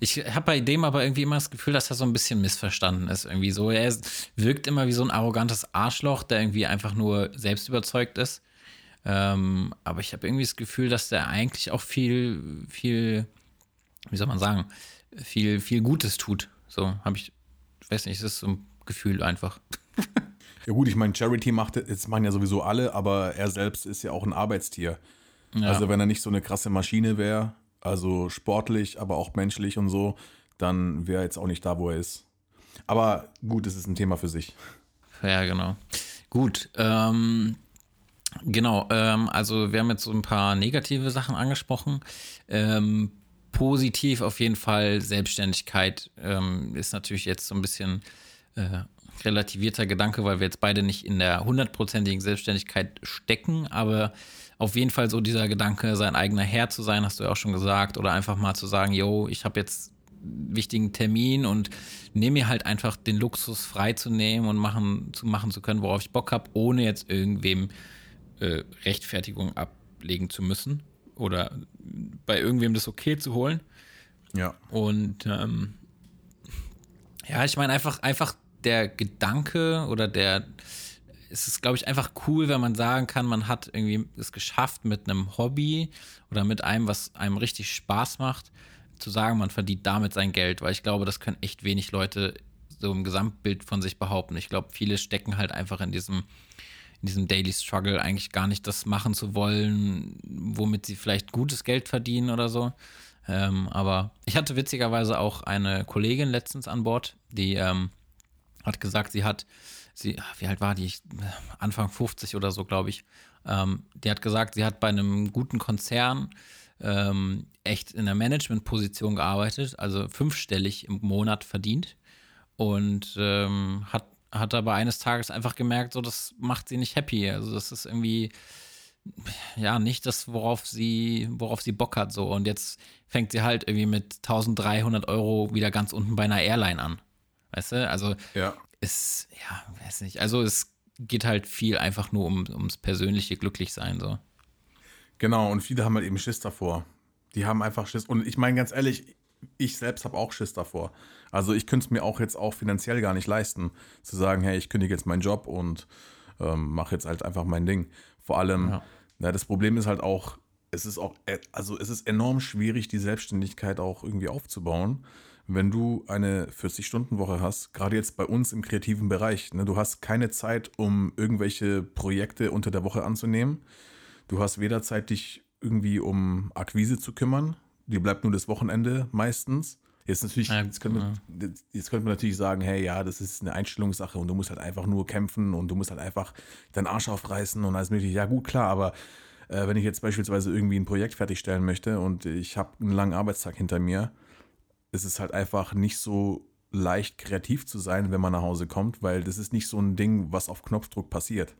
Ich habe bei dem aber irgendwie immer das Gefühl, dass er so ein bisschen missverstanden ist. Irgendwie so. Er wirkt immer wie so ein arrogantes Arschloch, der irgendwie einfach nur selbst überzeugt ist. Ähm, aber ich habe irgendwie das Gefühl, dass der eigentlich auch viel, viel, wie soll man sagen, viel, viel Gutes tut. So habe ich, ich weiß nicht, es ist so ein Gefühl einfach. Ja gut, ich meine, Charity macht, jetzt machen ja sowieso alle, aber er selbst ist ja auch ein Arbeitstier. Ja. Also wenn er nicht so eine krasse Maschine wäre, also sportlich, aber auch menschlich und so, dann wäre er jetzt auch nicht da, wo er ist. Aber gut, es ist ein Thema für sich. Ja, genau. Gut, ähm, genau, ähm, also wir haben jetzt so ein paar negative Sachen angesprochen. Ähm, positiv auf jeden Fall, Selbstständigkeit ähm, ist natürlich jetzt so ein bisschen äh, relativierter Gedanke, weil wir jetzt beide nicht in der hundertprozentigen Selbstständigkeit stecken, aber auf jeden Fall so dieser Gedanke, sein eigener Herr zu sein, hast du ja auch schon gesagt, oder einfach mal zu sagen, yo, ich habe jetzt wichtigen Termin und nehme mir halt einfach den Luxus freizunehmen und machen, zu machen zu können, worauf ich Bock habe, ohne jetzt irgendwem äh, Rechtfertigung ablegen zu müssen oder bei irgendwem das okay zu holen. Ja. Und ähm, ja, ich meine einfach, einfach der Gedanke oder der, es ist, glaube ich, einfach cool, wenn man sagen kann, man hat irgendwie es geschafft mit einem Hobby oder mit einem, was einem richtig Spaß macht, zu sagen, man verdient damit sein Geld, weil ich glaube, das können echt wenig Leute so im Gesamtbild von sich behaupten. Ich glaube, viele stecken halt einfach in diesem, in diesem Daily Struggle eigentlich gar nicht das machen zu wollen, womit sie vielleicht gutes Geld verdienen oder so. Ähm, aber ich hatte witzigerweise auch eine Kollegin letztens an Bord, die ähm, hat gesagt, sie hat, sie, wie alt war die? Anfang 50 oder so, glaube ich. Ähm, die hat gesagt, sie hat bei einem guten Konzern ähm, echt in der Managementposition gearbeitet, also fünfstellig im Monat verdient und ähm, hat, hat aber eines Tages einfach gemerkt, so das macht sie nicht happy. Also das ist irgendwie ja nicht das, worauf sie, worauf sie Bock hat so. Und jetzt fängt sie halt irgendwie mit 1300 Euro wieder ganz unten bei einer Airline an. Weißt du? Also ja. es, ja, weiß nicht. Also es geht halt viel einfach nur um, ums persönliche Glücklichsein so. Genau, und viele haben halt eben Schiss davor. Die haben einfach Schiss. Und ich meine ganz ehrlich, ich selbst habe auch Schiss davor. Also ich könnte es mir auch jetzt auch finanziell gar nicht leisten, zu sagen, hey, ich kündige jetzt meinen Job und ähm, mache jetzt halt einfach mein Ding. Vor allem, ja. na, das Problem ist halt auch, es ist auch, äh, also es ist enorm schwierig, die Selbstständigkeit auch irgendwie aufzubauen wenn du eine 40-Stunden-Woche hast, gerade jetzt bei uns im kreativen Bereich, ne, du hast keine Zeit, um irgendwelche Projekte unter der Woche anzunehmen. Du hast weder Zeit, dich irgendwie um Akquise zu kümmern, die bleibt nur das Wochenende meistens. Jetzt natürlich, jetzt könnte, man, jetzt könnte man natürlich sagen, hey, ja, das ist eine Einstellungssache und du musst halt einfach nur kämpfen und du musst halt einfach deinen Arsch aufreißen und alles mögliche. Ja, gut, klar, aber äh, wenn ich jetzt beispielsweise irgendwie ein Projekt fertigstellen möchte und ich habe einen langen Arbeitstag hinter mir, ist es halt einfach nicht so leicht kreativ zu sein, wenn man nach Hause kommt, weil das ist nicht so ein Ding, was auf Knopfdruck passiert.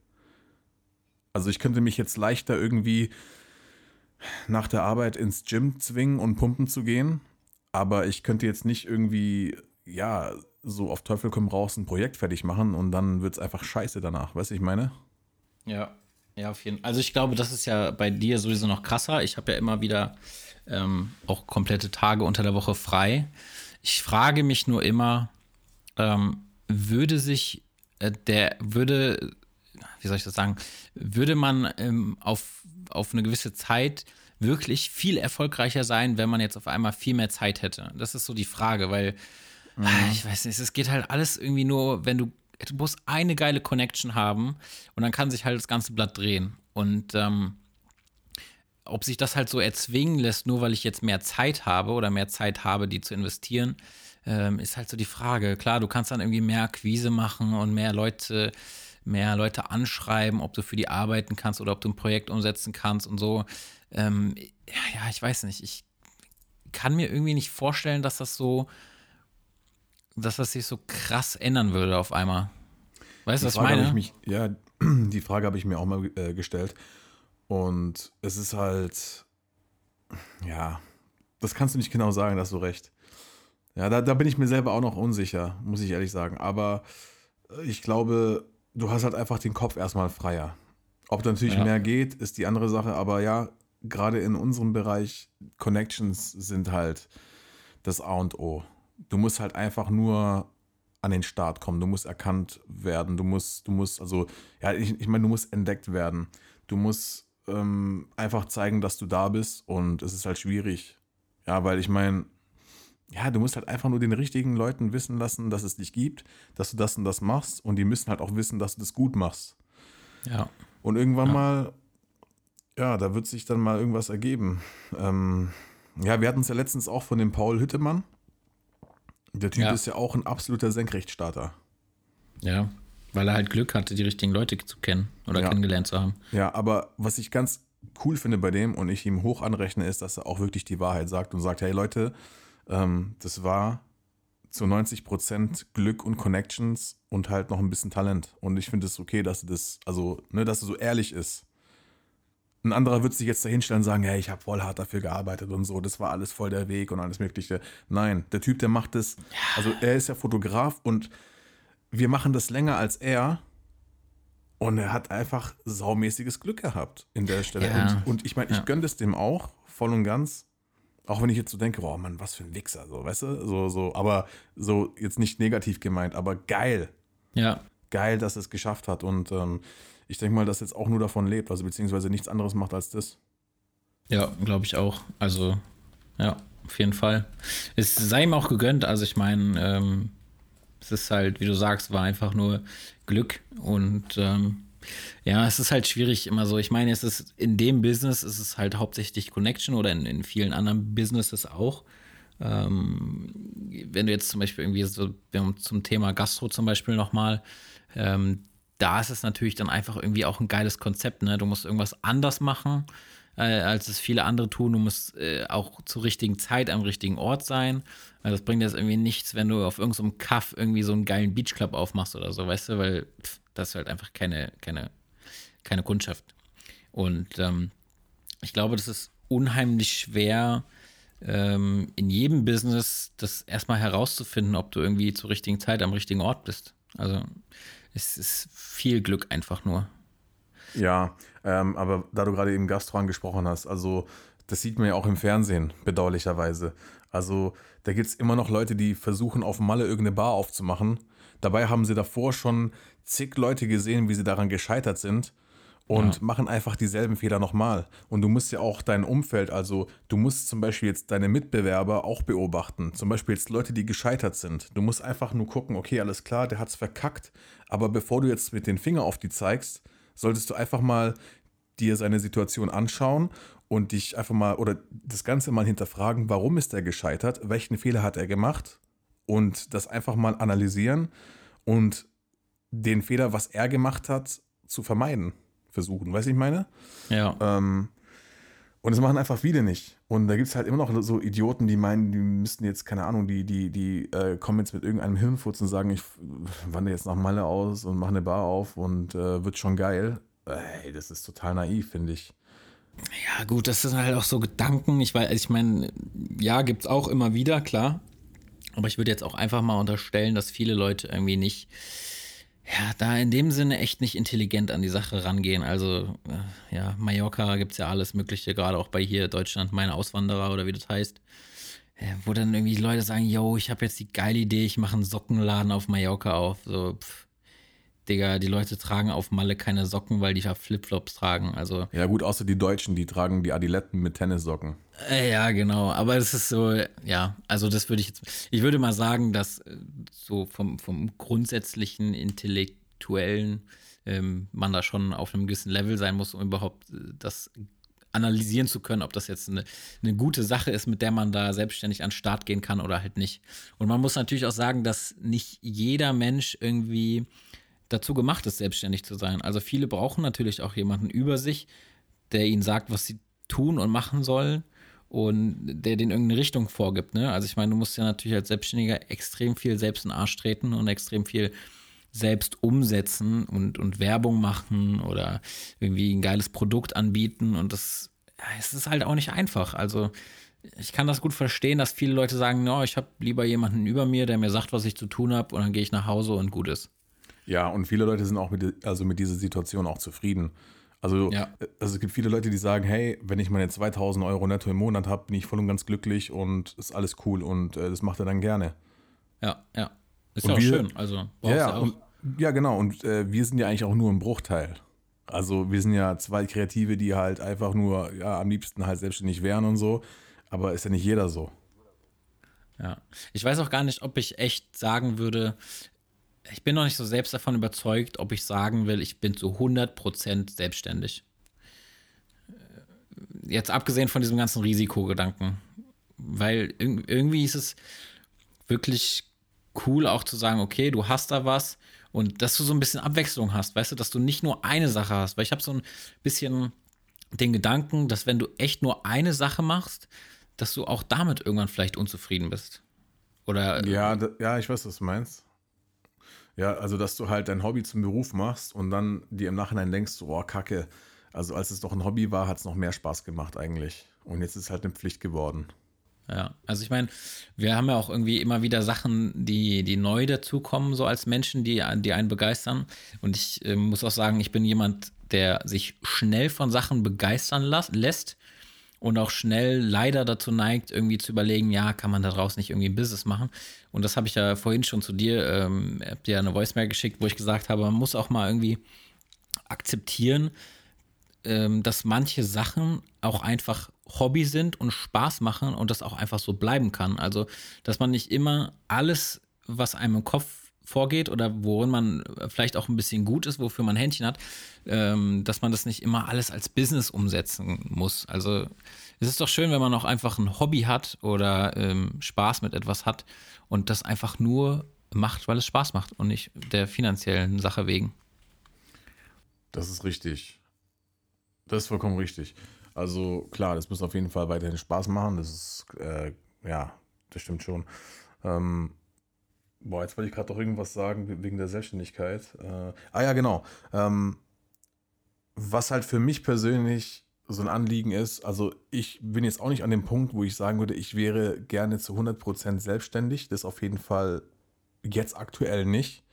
Also ich könnte mich jetzt leichter irgendwie nach der Arbeit ins Gym zwingen und pumpen zu gehen, aber ich könnte jetzt nicht irgendwie, ja, so auf Teufel komm raus ein Projekt fertig machen und dann wird es einfach scheiße danach, weißt du, ich meine? Ja, ja, auf jeden Fall. Also ich glaube, das ist ja bei dir sowieso noch krasser. Ich habe ja immer wieder ähm, auch komplette Tage unter der Woche frei. Ich frage mich nur immer, ähm, würde sich äh, der, würde, wie soll ich das sagen, würde man ähm, auf, auf eine gewisse Zeit wirklich viel erfolgreicher sein, wenn man jetzt auf einmal viel mehr Zeit hätte? Das ist so die Frage, weil mhm. ich weiß nicht, es geht halt alles irgendwie nur, wenn du du musst eine geile Connection haben und dann kann sich halt das ganze Blatt drehen. Und ähm, ob sich das halt so erzwingen lässt, nur weil ich jetzt mehr Zeit habe oder mehr Zeit habe, die zu investieren, ähm, ist halt so die Frage. Klar, du kannst dann irgendwie mehr Akquise machen und mehr Leute, mehr Leute anschreiben, ob du für die arbeiten kannst oder ob du ein Projekt umsetzen kannst und so. Ähm, ja, ich weiß nicht. Ich kann mir irgendwie nicht vorstellen, dass das so, dass das sich so krass ändern würde auf einmal. Weißt du, was ich meine? Ich mich, ja, *clears throat* die Frage habe ich mir auch mal äh, gestellt. Und es ist halt, ja, das kannst du nicht genau sagen, da hast du recht. Ja, da, da bin ich mir selber auch noch unsicher, muss ich ehrlich sagen. Aber ich glaube, du hast halt einfach den Kopf erstmal freier. Ob da natürlich ja. mehr geht, ist die andere Sache. Aber ja, gerade in unserem Bereich, Connections sind halt das A und O. Du musst halt einfach nur an den Start kommen. Du musst erkannt werden. Du musst, du musst, also, ja, ich, ich meine, du musst entdeckt werden. Du musst ähm, einfach zeigen, dass du da bist und es ist halt schwierig. Ja, weil ich meine, ja, du musst halt einfach nur den richtigen Leuten wissen lassen, dass es dich gibt, dass du das und das machst und die müssen halt auch wissen, dass du das gut machst. Ja. Und irgendwann Ja. mal, ja, da wird sich dann mal irgendwas ergeben. Ähm, ja, wir hatten es ja letztens auch von dem Paul Hüttemann. Der Typ Ja. ist ja auch ein absoluter Senkrechtstarter. Ja. Weil er halt Glück hatte, die richtigen Leute zu kennen oder Ja. kennengelernt zu haben. Ja, aber was ich ganz cool finde bei dem und ich ihm hoch anrechne, ist, dass er auch wirklich die Wahrheit sagt und sagt, hey Leute, ähm, das war zu 90% Glück und Connections und halt noch ein bisschen Talent. Und ich finde es okay, dass er das, also, ne, dass er so ehrlich ist. Ein anderer wird sich jetzt dahinstellen und sagen, hey, ich habe voll hart dafür gearbeitet und so, das war alles voll der Weg und alles Mögliche. Nein, der Typ, der macht das, also er ist ja Fotograf und wir machen das länger als er und er hat einfach saumäßiges Glück gehabt in der Stelle. Ja. Und, und ich meine, ich Ja. gönne das dem auch, voll und ganz. Auch wenn ich jetzt so denke, oh Mann, was für ein Wichser, so, weißt du? So, so, aber so jetzt nicht negativ gemeint, aber geil. Ja. Geil, dass er es geschafft hat. Und ähm, ich denke mal, dass jetzt auch nur davon lebt, also beziehungsweise nichts anderes macht als das. Ja, glaube ich auch. Also, ja, auf jeden Fall. Es sei ihm auch gegönnt. Also, ich meine, ähm, es ist halt, wie du sagst, war einfach nur Glück. Und ähm, ja, es ist halt schwierig immer so. Ich meine, es ist in dem Business ist halt hauptsächlich Connection oder in, in vielen anderen Businesses auch. Ähm, wenn du jetzt zum Beispiel irgendwie so zum Thema Gastro zum Beispiel nochmal, ähm, da ist es natürlich dann einfach irgendwie auch ein geiles Konzept. Ne? Du musst irgendwas anders machen, äh, als es viele andere tun. Du musst äh, auch zur richtigen Zeit am richtigen Ort sein. Weil das bringt jetzt irgendwie nichts, wenn du auf irgendeinem Kaff irgendwie so einen geilen Beachclub aufmachst oder so, weißt du, weil pff, das ist halt einfach keine, keine, keine Kundschaft. Und ähm, ich glaube, das ist unheimlich schwer, ähm, in jedem Business das erstmal herauszufinden, ob du irgendwie zur richtigen Zeit am richtigen Ort bist. Also es ist viel Glück einfach nur. Ja, ähm, aber da du gerade eben Gastro angesprochen hast, also das sieht man ja auch im Fernsehen, bedauerlicherweise. Also da gibt es immer noch Leute, die versuchen, auf Malle irgendeine Bar aufzumachen. Dabei haben sie davor schon zig Leute gesehen, wie sie daran gescheitert sind und Ja. machen einfach dieselben Fehler nochmal. Und du musst ja auch dein Umfeld, also du musst zum Beispiel jetzt deine Mitbewerber auch beobachten. Zum Beispiel jetzt Leute, die gescheitert sind. Du musst einfach nur gucken, okay, alles klar, der hat's verkackt. Aber bevor du jetzt mit den Finger auf die zeigst, solltest du einfach mal dir seine Situation anschauen und dich einfach mal oder das Ganze mal hinterfragen, warum ist er gescheitert, welchen Fehler hat er gemacht und das einfach mal analysieren und den Fehler, was er gemacht hat, zu vermeiden versuchen. Weißt du, ich meine? Ja. Ähm, und das machen einfach viele nicht. Und da gibt es halt immer noch so Idioten, die meinen, die müssten jetzt, keine Ahnung, die, die, die äh, kommen jetzt mit irgendeinem Hirnfurz und sagen, ich wandere jetzt nach Malle aus und mache eine Bar auf und äh, wird schon geil. Ey, das ist total naiv, finde ich. Ja, gut, das sind halt auch so Gedanken. Ich weiß, ich meine, ja, gibt's auch immer wieder, klar. Aber ich würde jetzt auch einfach mal unterstellen, dass viele Leute irgendwie nicht, ja, da in dem Sinne echt nicht intelligent an die Sache rangehen. Also, äh, ja, Mallorca gibt's ja alles Mögliche, gerade auch bei hier Deutschland, meine Auswanderer oder wie das heißt. Wo dann irgendwie Leute sagen, yo, ich habe jetzt die geile Idee, ich mache einen Sockenladen auf Mallorca auf. So, pff, Digga, die Leute tragen auf Malle keine Socken, weil die ja Flipflops tragen. Also, Ja, gut, außer die Deutschen, die tragen die Adiletten mit Tennissocken. Äh, Ja, genau. Aber es ist so, ja, also das würde ich jetzt, ich würde mal sagen, dass äh, so vom, vom grundsätzlichen Intellektuellen ähm, man da schon auf einem gewissen Level sein muss, um überhaupt äh, das analysieren zu können, ob das jetzt eine, eine gute Sache ist, mit der man da selbstständig an den Start gehen kann oder halt nicht. Und man muss natürlich auch sagen, dass nicht jeder Mensch irgendwie dazu gemacht ist, selbstständig zu sein. Also viele brauchen natürlich auch jemanden über sich, der ihnen sagt, was sie tun und machen sollen und der den irgendeine Richtung vorgibt. Ne? Also ich meine, du musst ja natürlich als Selbstständiger extrem viel selbst in den Arsch treten und extrem viel selbst umsetzen und, und Werbung machen oder irgendwie ein geiles Produkt anbieten und das ja, es ist halt auch nicht einfach. Also ich kann das gut verstehen, dass viele Leute sagen, no, ich habe lieber jemanden über mir, der mir sagt, was ich zu tun habe und dann gehe ich nach Hause und gut ist. Ja, und viele Leute sind auch mit, also mit dieser Situation auch zufrieden. Also, Ja. äh, also es gibt viele Leute, die sagen, hey, wenn ich meine 2000 Euro netto im Monat habe, bin ich voll und ganz glücklich und ist alles cool und äh, das macht er dann gerne. Ja, ja. Ist Und ja auch wir- schön. Also, Ja, ja, und, ja, genau. Und äh, wir sind ja eigentlich auch nur ein Bruchteil. Also wir sind ja zwei Kreative, die halt einfach nur, ja, am liebsten halt selbstständig wären und so. Aber ist ja nicht jeder so. Ja. Ich weiß auch gar nicht, ob ich echt sagen würde, ich bin noch nicht so selbst davon überzeugt, ob ich sagen will, ich bin zu 100% selbstständig. Äh, Jetzt abgesehen von diesem ganzen Risikogedanken. Weil irg- irgendwie ist es wirklich cool auch zu sagen, okay, du hast da was und dass du so ein bisschen Abwechslung hast, weißt du, dass du nicht nur eine Sache hast. Weil ich habe so ein bisschen den Gedanken, dass wenn du echt nur eine Sache machst, dass du auch damit irgendwann vielleicht unzufrieden bist. Oder Ja, da, ja, ich weiß, was du meinst. Ja, also dass du halt dein Hobby zum Beruf machst und dann dir im Nachhinein denkst, oh, kacke. Also als es doch ein Hobby war, hat es noch mehr Spaß gemacht eigentlich. Und jetzt ist es halt eine Pflicht geworden. Ja, also ich meine, wir haben ja auch irgendwie immer wieder Sachen, die, die neu dazukommen, so als Menschen, die, die einen begeistern. Und ich äh, muss auch sagen, ich bin jemand, der sich schnell von Sachen begeistern lässt und auch schnell leider dazu neigt, irgendwie zu überlegen, ja, kann man daraus nicht irgendwie ein Business machen? Und das habe ich ja vorhin schon zu dir, ähm, hab dir eine Voicemail geschickt, wo ich gesagt habe, man muss auch mal irgendwie akzeptieren, ähm, dass manche Sachen auch einfach Hobby sind und Spaß machen und das auch einfach so bleiben kann. Also, dass man nicht immer alles, was einem im Kopf vorgeht oder worin man vielleicht auch ein bisschen gut ist, wofür man Händchen hat, ähm, dass man das nicht immer alles als Business umsetzen muss. Also es ist doch schön, wenn man auch einfach ein Hobby hat oder ähm, Spaß mit etwas hat und das einfach nur macht, weil es Spaß macht und nicht der finanziellen Sache wegen. Das ist richtig. Das ist vollkommen richtig. Also klar, das muss auf jeden Fall weiterhin Spaß machen. Das ist, äh, ja, das stimmt schon. Ähm, boah, jetzt wollte ich gerade doch irgendwas sagen wegen der Selbstständigkeit. Äh, ah ja, genau. Ähm, was halt für mich persönlich so ein Anliegen ist, also ich bin jetzt auch nicht an dem Punkt, wo ich sagen würde, ich wäre gerne zu 100% selbstständig. Das auf jeden Fall jetzt aktuell nicht.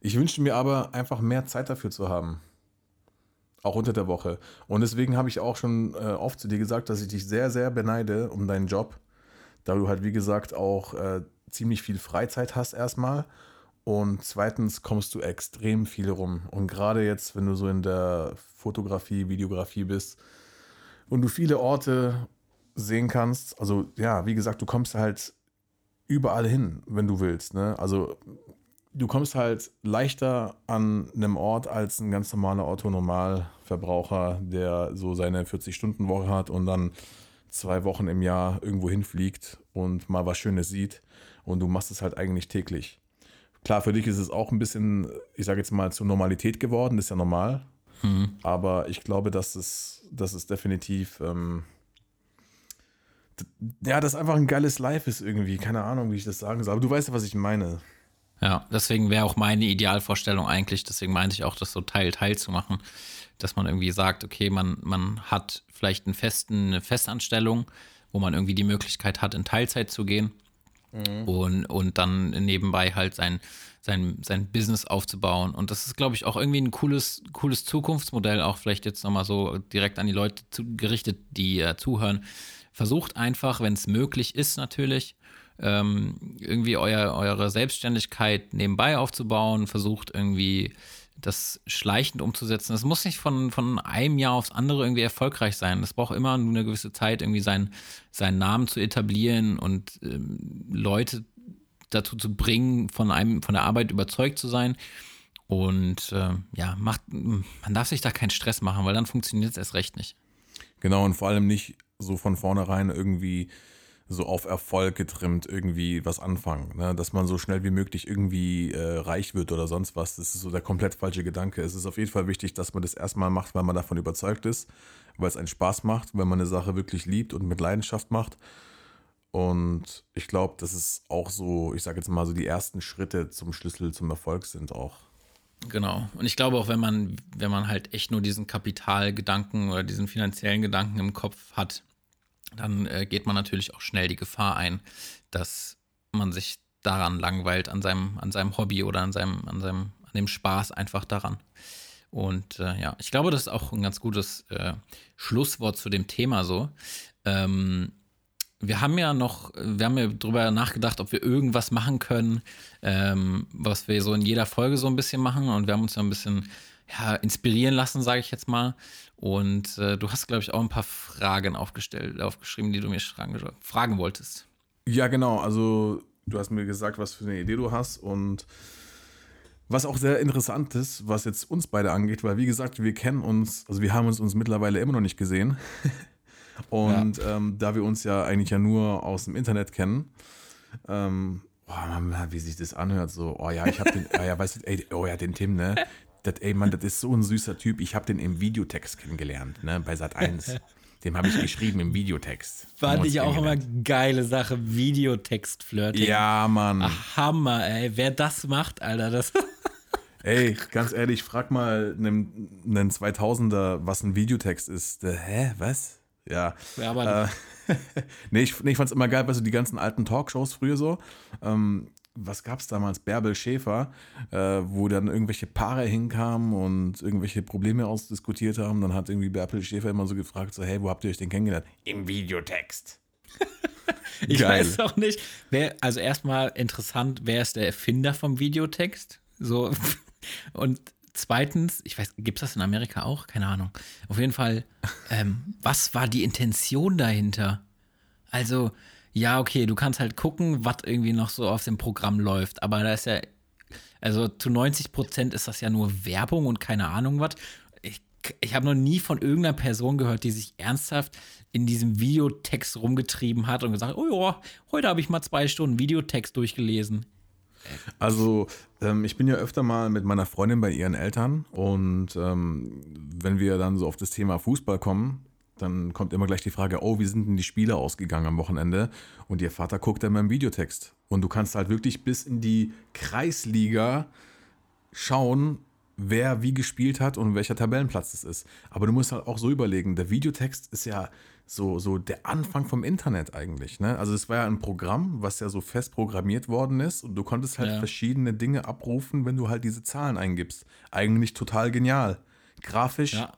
Ich wünsche mir aber einfach mehr Zeit dafür zu haben. Auch unter der Woche. Und deswegen habe ich auch schon äh, oft zu dir gesagt, dass ich dich sehr, sehr beneide um deinen Job. Da du halt, wie gesagt, auch äh, ziemlich viel Freizeit hast erstmal. Und zweitens kommst du extrem viel rum. Und gerade jetzt, wenn du so in der Fotografie, Videografie bist und du viele Orte sehen kannst, also ja, wie gesagt, du kommst halt überall hin, wenn du willst. Ne? Also du kommst halt leichter an einem Ort als ein ganz normaler Autonormalverbraucher, der so seine 40-Stunden-Woche hat und dann zwei Wochen im Jahr irgendwo hinfliegt und mal was Schönes sieht. Und du machst es halt eigentlich täglich. Klar, für dich ist es auch ein bisschen, ich sage jetzt mal, zur Normalität geworden, das ist ja normal. Aber ich glaube, dass es, dass es definitiv, ähm, ja, das einfach ein geiles Life ist irgendwie. Keine Ahnung, wie ich das sagen soll. Aber du weißt ja, was ich meine. Ja, deswegen wäre auch meine Idealvorstellung eigentlich, deswegen meinte ich auch, das so Teil, Teil zu machen, dass man irgendwie sagt, okay, man, man hat vielleicht einen festen, eine Festanstellung, wo man irgendwie die Möglichkeit hat, in Teilzeit zu gehen und, und dann nebenbei halt sein, sein, sein Business aufzubauen. Und das ist, glaube ich, auch irgendwie ein cooles, cooles Zukunftsmodell, auch vielleicht jetzt nochmal so direkt an die Leute zu, gerichtet, die äh, zuhören. Versucht einfach, wenn es möglich ist, natürlich, ähm, irgendwie euer, eure Selbstständigkeit nebenbei aufzubauen, versucht irgendwie das schleichend umzusetzen. Es muss nicht von, von einem Jahr aufs andere irgendwie erfolgreich sein. Es braucht immer nur eine gewisse Zeit, irgendwie sein, seinen Namen zu etablieren und ähm, Leute dazu zu bringen, von einem, von der Arbeit überzeugt zu sein. Und äh, ja, macht, man darf sich da keinen Stress machen, weil dann funktioniert es erst recht nicht. Genau, und vor allem nicht so von vornherein irgendwie so auf Erfolg getrimmt irgendwie was anfangen. Ne? Dass man so schnell wie möglich irgendwie äh, reich wird oder sonst was. Das ist so der komplett falsche Gedanke. Es ist auf jeden Fall wichtig, dass man das erstmal macht, weil man davon überzeugt ist, weil es einen Spaß macht, wenn man eine Sache wirklich liebt und mit Leidenschaft macht. Und ich glaube, das ist auch so, ich sage jetzt mal so, die ersten Schritte zum Schlüssel zum Erfolg sind auch. Genau. Und ich glaube auch, wenn man, wenn man halt echt nur diesen Kapitalgedanken oder diesen finanziellen Gedanken im Kopf hat, dann äh, geht man natürlich auch schnell die Gefahr ein, dass man sich daran langweilt, an seinem, an seinem Hobby oder an seinem, an seinem, an dem Spaß einfach daran. Und äh, ja, ich glaube, das ist auch ein ganz gutes äh, Schlusswort zu dem Thema so. Ähm, wir haben ja noch, wir haben ja drüber nachgedacht, ob wir irgendwas machen können, ähm, was wir so in jeder Folge so ein bisschen machen. Und wir haben uns ja ein bisschen ja, inspirieren lassen, sage ich jetzt mal. Und äh, du hast, glaube ich, auch ein paar Fragen aufgestellt, aufgeschrieben, die du mir fragen, fragen wolltest. Ja, genau. Also du hast mir gesagt, was für eine Idee du hast und was auch sehr interessant ist, was jetzt uns beide angeht, weil wie gesagt, wir kennen uns, also wir haben uns uns mittlerweile immer noch nicht gesehen. *laughs* Und ja. ähm, da wir uns ja eigentlich ja nur aus dem Internet kennen, ähm, oh Mann, wie sich das anhört, so, oh ja, ich hab den, oh ja, weißt du, ey, oh ja, den Tim, ne? Das, ey, Mann, das ist so ein süßer Typ. Ich habe den im Videotext kennengelernt, ne? Bei Sat 1. *laughs* Dem habe ich geschrieben im Videotext. Fand ich auch immer geile Sache, Videotext-Flirting. Ja, Mann. Ach, Hammer, ey. Wer das macht, Alter, das. *laughs* Ey, ganz ehrlich, frag mal einen, einen 2000er, was ein Videotext ist. Hä, was? Ja. ja aber äh, *laughs* nee, ich, nee, ich fand es immer geil, weißt du, die ganzen alten Talkshows früher so. Ähm, was gab es damals? Bärbel Schäfer, äh, wo dann irgendwelche Paare hinkamen und irgendwelche Probleme ausdiskutiert haben. Dann hat irgendwie Bärbel Schäfer immer so gefragt: so, hey, wo habt ihr euch denn kennengelernt? Im Videotext. *laughs* ich Geil. weiß auch nicht. Wer, also erstmal interessant, wer ist der Erfinder vom Videotext? So. *laughs* Und Zweitens, ich weiß, gibt es das in Amerika auch? Keine Ahnung. Auf jeden Fall, ähm, was war die Intention dahinter? Also, ja, okay, du kannst halt gucken, was irgendwie noch so auf dem Programm läuft, aber da ist ja, also zu 90 Prozent ist das ja nur Werbung und keine Ahnung was. Ich, ich habe noch nie von irgendeiner Person gehört, die sich ernsthaft in diesem Videotext rumgetrieben hat und gesagt, oh ja, heute habe ich mal zwei Stunden Videotext durchgelesen. Also, ähm, ich bin ja öfter mal mit meiner Freundin bei ihren Eltern und ähm, wenn wir dann so auf das Thema Fußball kommen, dann kommt immer gleich die Frage, oh, wie sind denn die Spiele ausgegangen am Wochenende? Und ihr Vater guckt dann beim Videotext. Und du kannst halt wirklich bis in die Kreisliga schauen, wer wie gespielt hat und welcher Tabellenplatz es ist. Aber du musst halt auch so überlegen, der Videotext ist ja so, so der Anfang vom Internet eigentlich. Ne? Also es war ja ein Programm, was ja so fest programmiert worden ist und du konntest halt ja. verschiedene Dinge abrufen, wenn du halt diese Zahlen eingibst. Eigentlich total genial. Grafisch ja.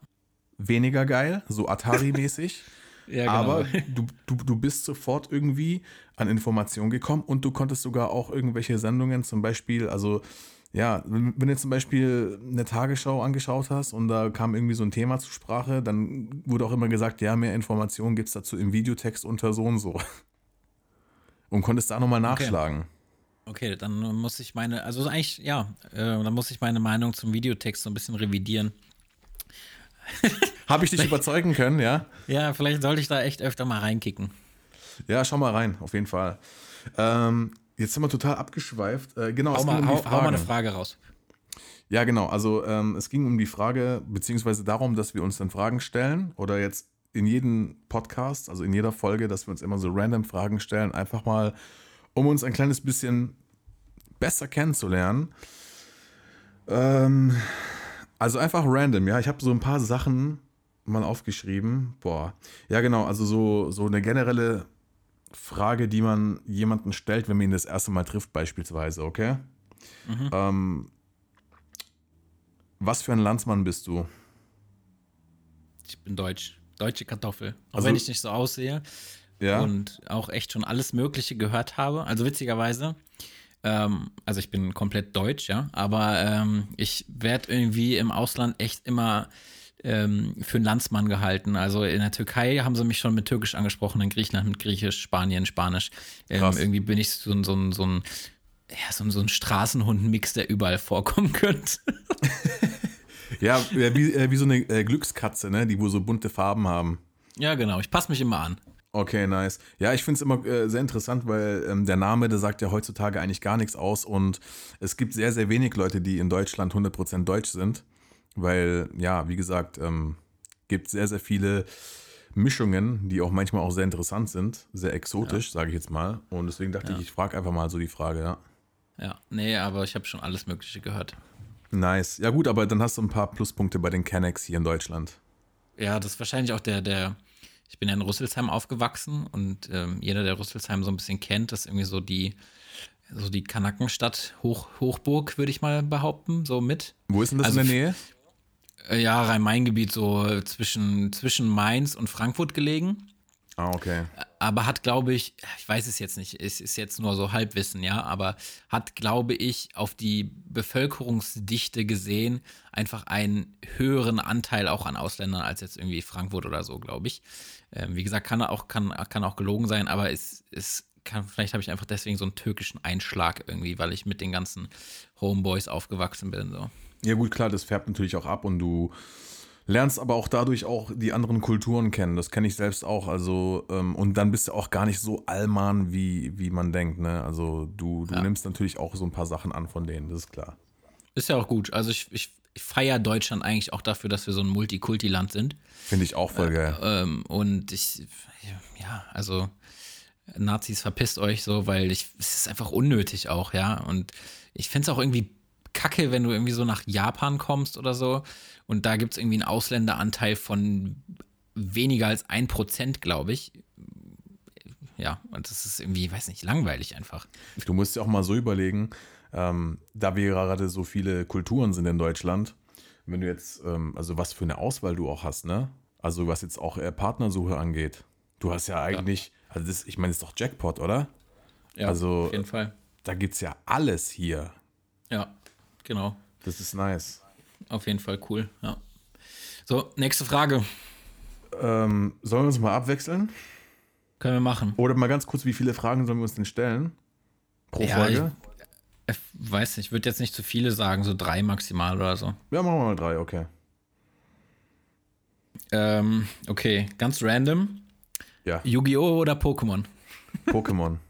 Weniger geil, so Atari-mäßig. *laughs* ja, genau. Aber du, du, du bist sofort irgendwie an Informationen gekommen und du konntest sogar auch irgendwelche Sendungen, zum Beispiel, also ja, wenn, du zum Beispiel eine Tagesschau angeschaut hast und da kam irgendwie so ein Thema zur Sprache, dann wurde auch immer gesagt, ja, mehr Informationen gibt es dazu im Videotext unter so und so. *laughs* Und konntest da nochmal nachschlagen. Okay. okay, dann muss ich meine, also eigentlich, ja, äh, dann muss ich meine Meinung zum Videotext so ein bisschen revidieren. *laughs* Habe ich dich überzeugen können, ja? Ja, vielleicht sollte ich da echt öfter mal reinkicken. Ja, schau mal rein, auf jeden Fall. Ähm, Jetzt sind wir total abgeschweift. Äh, genau, hau, mal, um hau, hau mal eine Frage raus. Ja, genau. Also ähm, es ging um die Frage, beziehungsweise darum, dass wir uns dann Fragen stellen oder jetzt in jedem Podcast, also in jeder Folge, dass wir uns immer so random Fragen stellen, einfach mal, um uns ein kleines bisschen besser kennenzulernen. Ähm, also einfach random, ja. Ich habe so ein paar Sachen mal aufgeschrieben. Boah. Ja, genau. Also so, so eine generelle Frage, die man jemanden stellt, wenn man ihn das erste Mal trifft, beispielsweise, okay? Mhm. Ähm, was für ein Landsmann bist du? Ich bin deutsch. Deutsche Kartoffel. Auch also, wenn ich nicht so aussehe. Ja. Und auch echt schon alles Mögliche gehört habe. Also witzigerweise, ähm, also ich bin komplett deutsch, ja, aber ähm, ich werde irgendwie im Ausland echt immer ähm, für einen Landsmann gehalten. Also in der Türkei haben sie mich schon mit Türkisch angesprochen, in Griechenland mit Griechisch, Spanien, Spanisch. Ähm, irgendwie bin ich so, so, so ein ja, so, so ein Straßenhund-Mix, der überall *laughs* vorkommen könnte. *laughs* ja, wie, äh, wie so eine äh, Glückskatze, ne? die wo so bunte Farben haben. Ja, genau. Ich passe mich immer an. Okay, nice. Ja, ich finde es immer äh, sehr interessant, weil ähm, der Name, der sagt ja heutzutage eigentlich gar nichts aus und es gibt sehr, sehr wenig Leute, die in Deutschland 100% deutsch sind. Weil, ja, wie gesagt, ähm, gibt sehr, sehr viele Mischungen, die auch manchmal auch sehr interessant sind, sehr exotisch, ja. sage ich jetzt mal. Und deswegen dachte ja. ich, ich frage einfach mal so die Frage, ja. Ja, nee, aber ich habe schon alles Mögliche gehört. Nice. Ja, gut, aber dann hast du ein paar Pluspunkte bei den Kennex hier in Deutschland. Ja, das ist wahrscheinlich auch der, der, ich bin ja in Rüsselsheim aufgewachsen und ähm, jeder, der Rüsselsheim so ein bisschen kennt, das ist irgendwie so die, so die Kanakenstadt Hoch, Hochburg, würde ich mal behaupten, so mit. Wo ist denn das also in der Nähe? Äh, Ja, Rhein-Main-Gebiet, so zwischen, zwischen Mainz und Frankfurt gelegen. Ah, okay. aber hat, glaube ich, ich weiß es jetzt nicht, es ist jetzt nur so Halbwissen, ja, aber hat, glaube ich, auf die Bevölkerungsdichte gesehen einfach einen höheren Anteil auch an Ausländern als jetzt irgendwie Frankfurt oder so, glaube ich. Ähm, wie gesagt, kann auch, kann, kann auch gelogen sein, aber es, es kann, vielleicht habe ich einfach deswegen so einen türkischen Einschlag irgendwie, weil ich mit den ganzen Homeboys aufgewachsen bin, so. Ja, gut, klar, das färbt natürlich auch ab und du lernst aber auch dadurch auch die anderen Kulturen kennen. Das kenne ich selbst auch. Also, ähm, und dann bist du auch gar nicht so Allmann, wie, wie man denkt. Ne? Also, du, du Ja. nimmst natürlich auch so ein paar Sachen an von denen, das ist klar. Ist ja auch gut. Also ich, ich, ich feiere Deutschland eigentlich auch dafür, dass wir so ein Multikulti-Land sind. Finde ich auch voll geil. Ähm, und ich, ja, also Nazis verpisst euch so, weil ich, es ist einfach unnötig auch, ja. Und ich finde es auch irgendwie kacke, wenn du irgendwie so nach Japan kommst oder so und da gibt es irgendwie einen Ausländeranteil von weniger als ein Prozent, glaube ich. Ja, und das ist irgendwie, weiß nicht, langweilig einfach. Du musst dir auch mal so überlegen, ähm, da wir gerade so viele Kulturen sind in Deutschland, wenn du jetzt, ähm, also was für eine Auswahl du auch hast, ne? Also was jetzt auch äh, Partnersuche angeht. Du hast ja eigentlich, also das, ich meine, das ist doch Jackpot, oder? Ja, Also- auf jeden Fall. Da gibt es ja alles hier. Ja, genau. Das ist nice. Auf jeden Fall cool, ja. So, nächste Frage. Ähm, sollen wir uns mal abwechseln? Können wir machen. Oder mal ganz kurz, wie viele Fragen sollen wir uns denn stellen? Pro Ja, Folge? Ich weiß nicht, ich würde jetzt nicht zu viele sagen, so drei maximal oder so. Ja, machen wir mal drei, okay. Ähm, okay, ganz random. Ja, Yu-Gi-Oh! oder Pokémon? Pokémon. *laughs*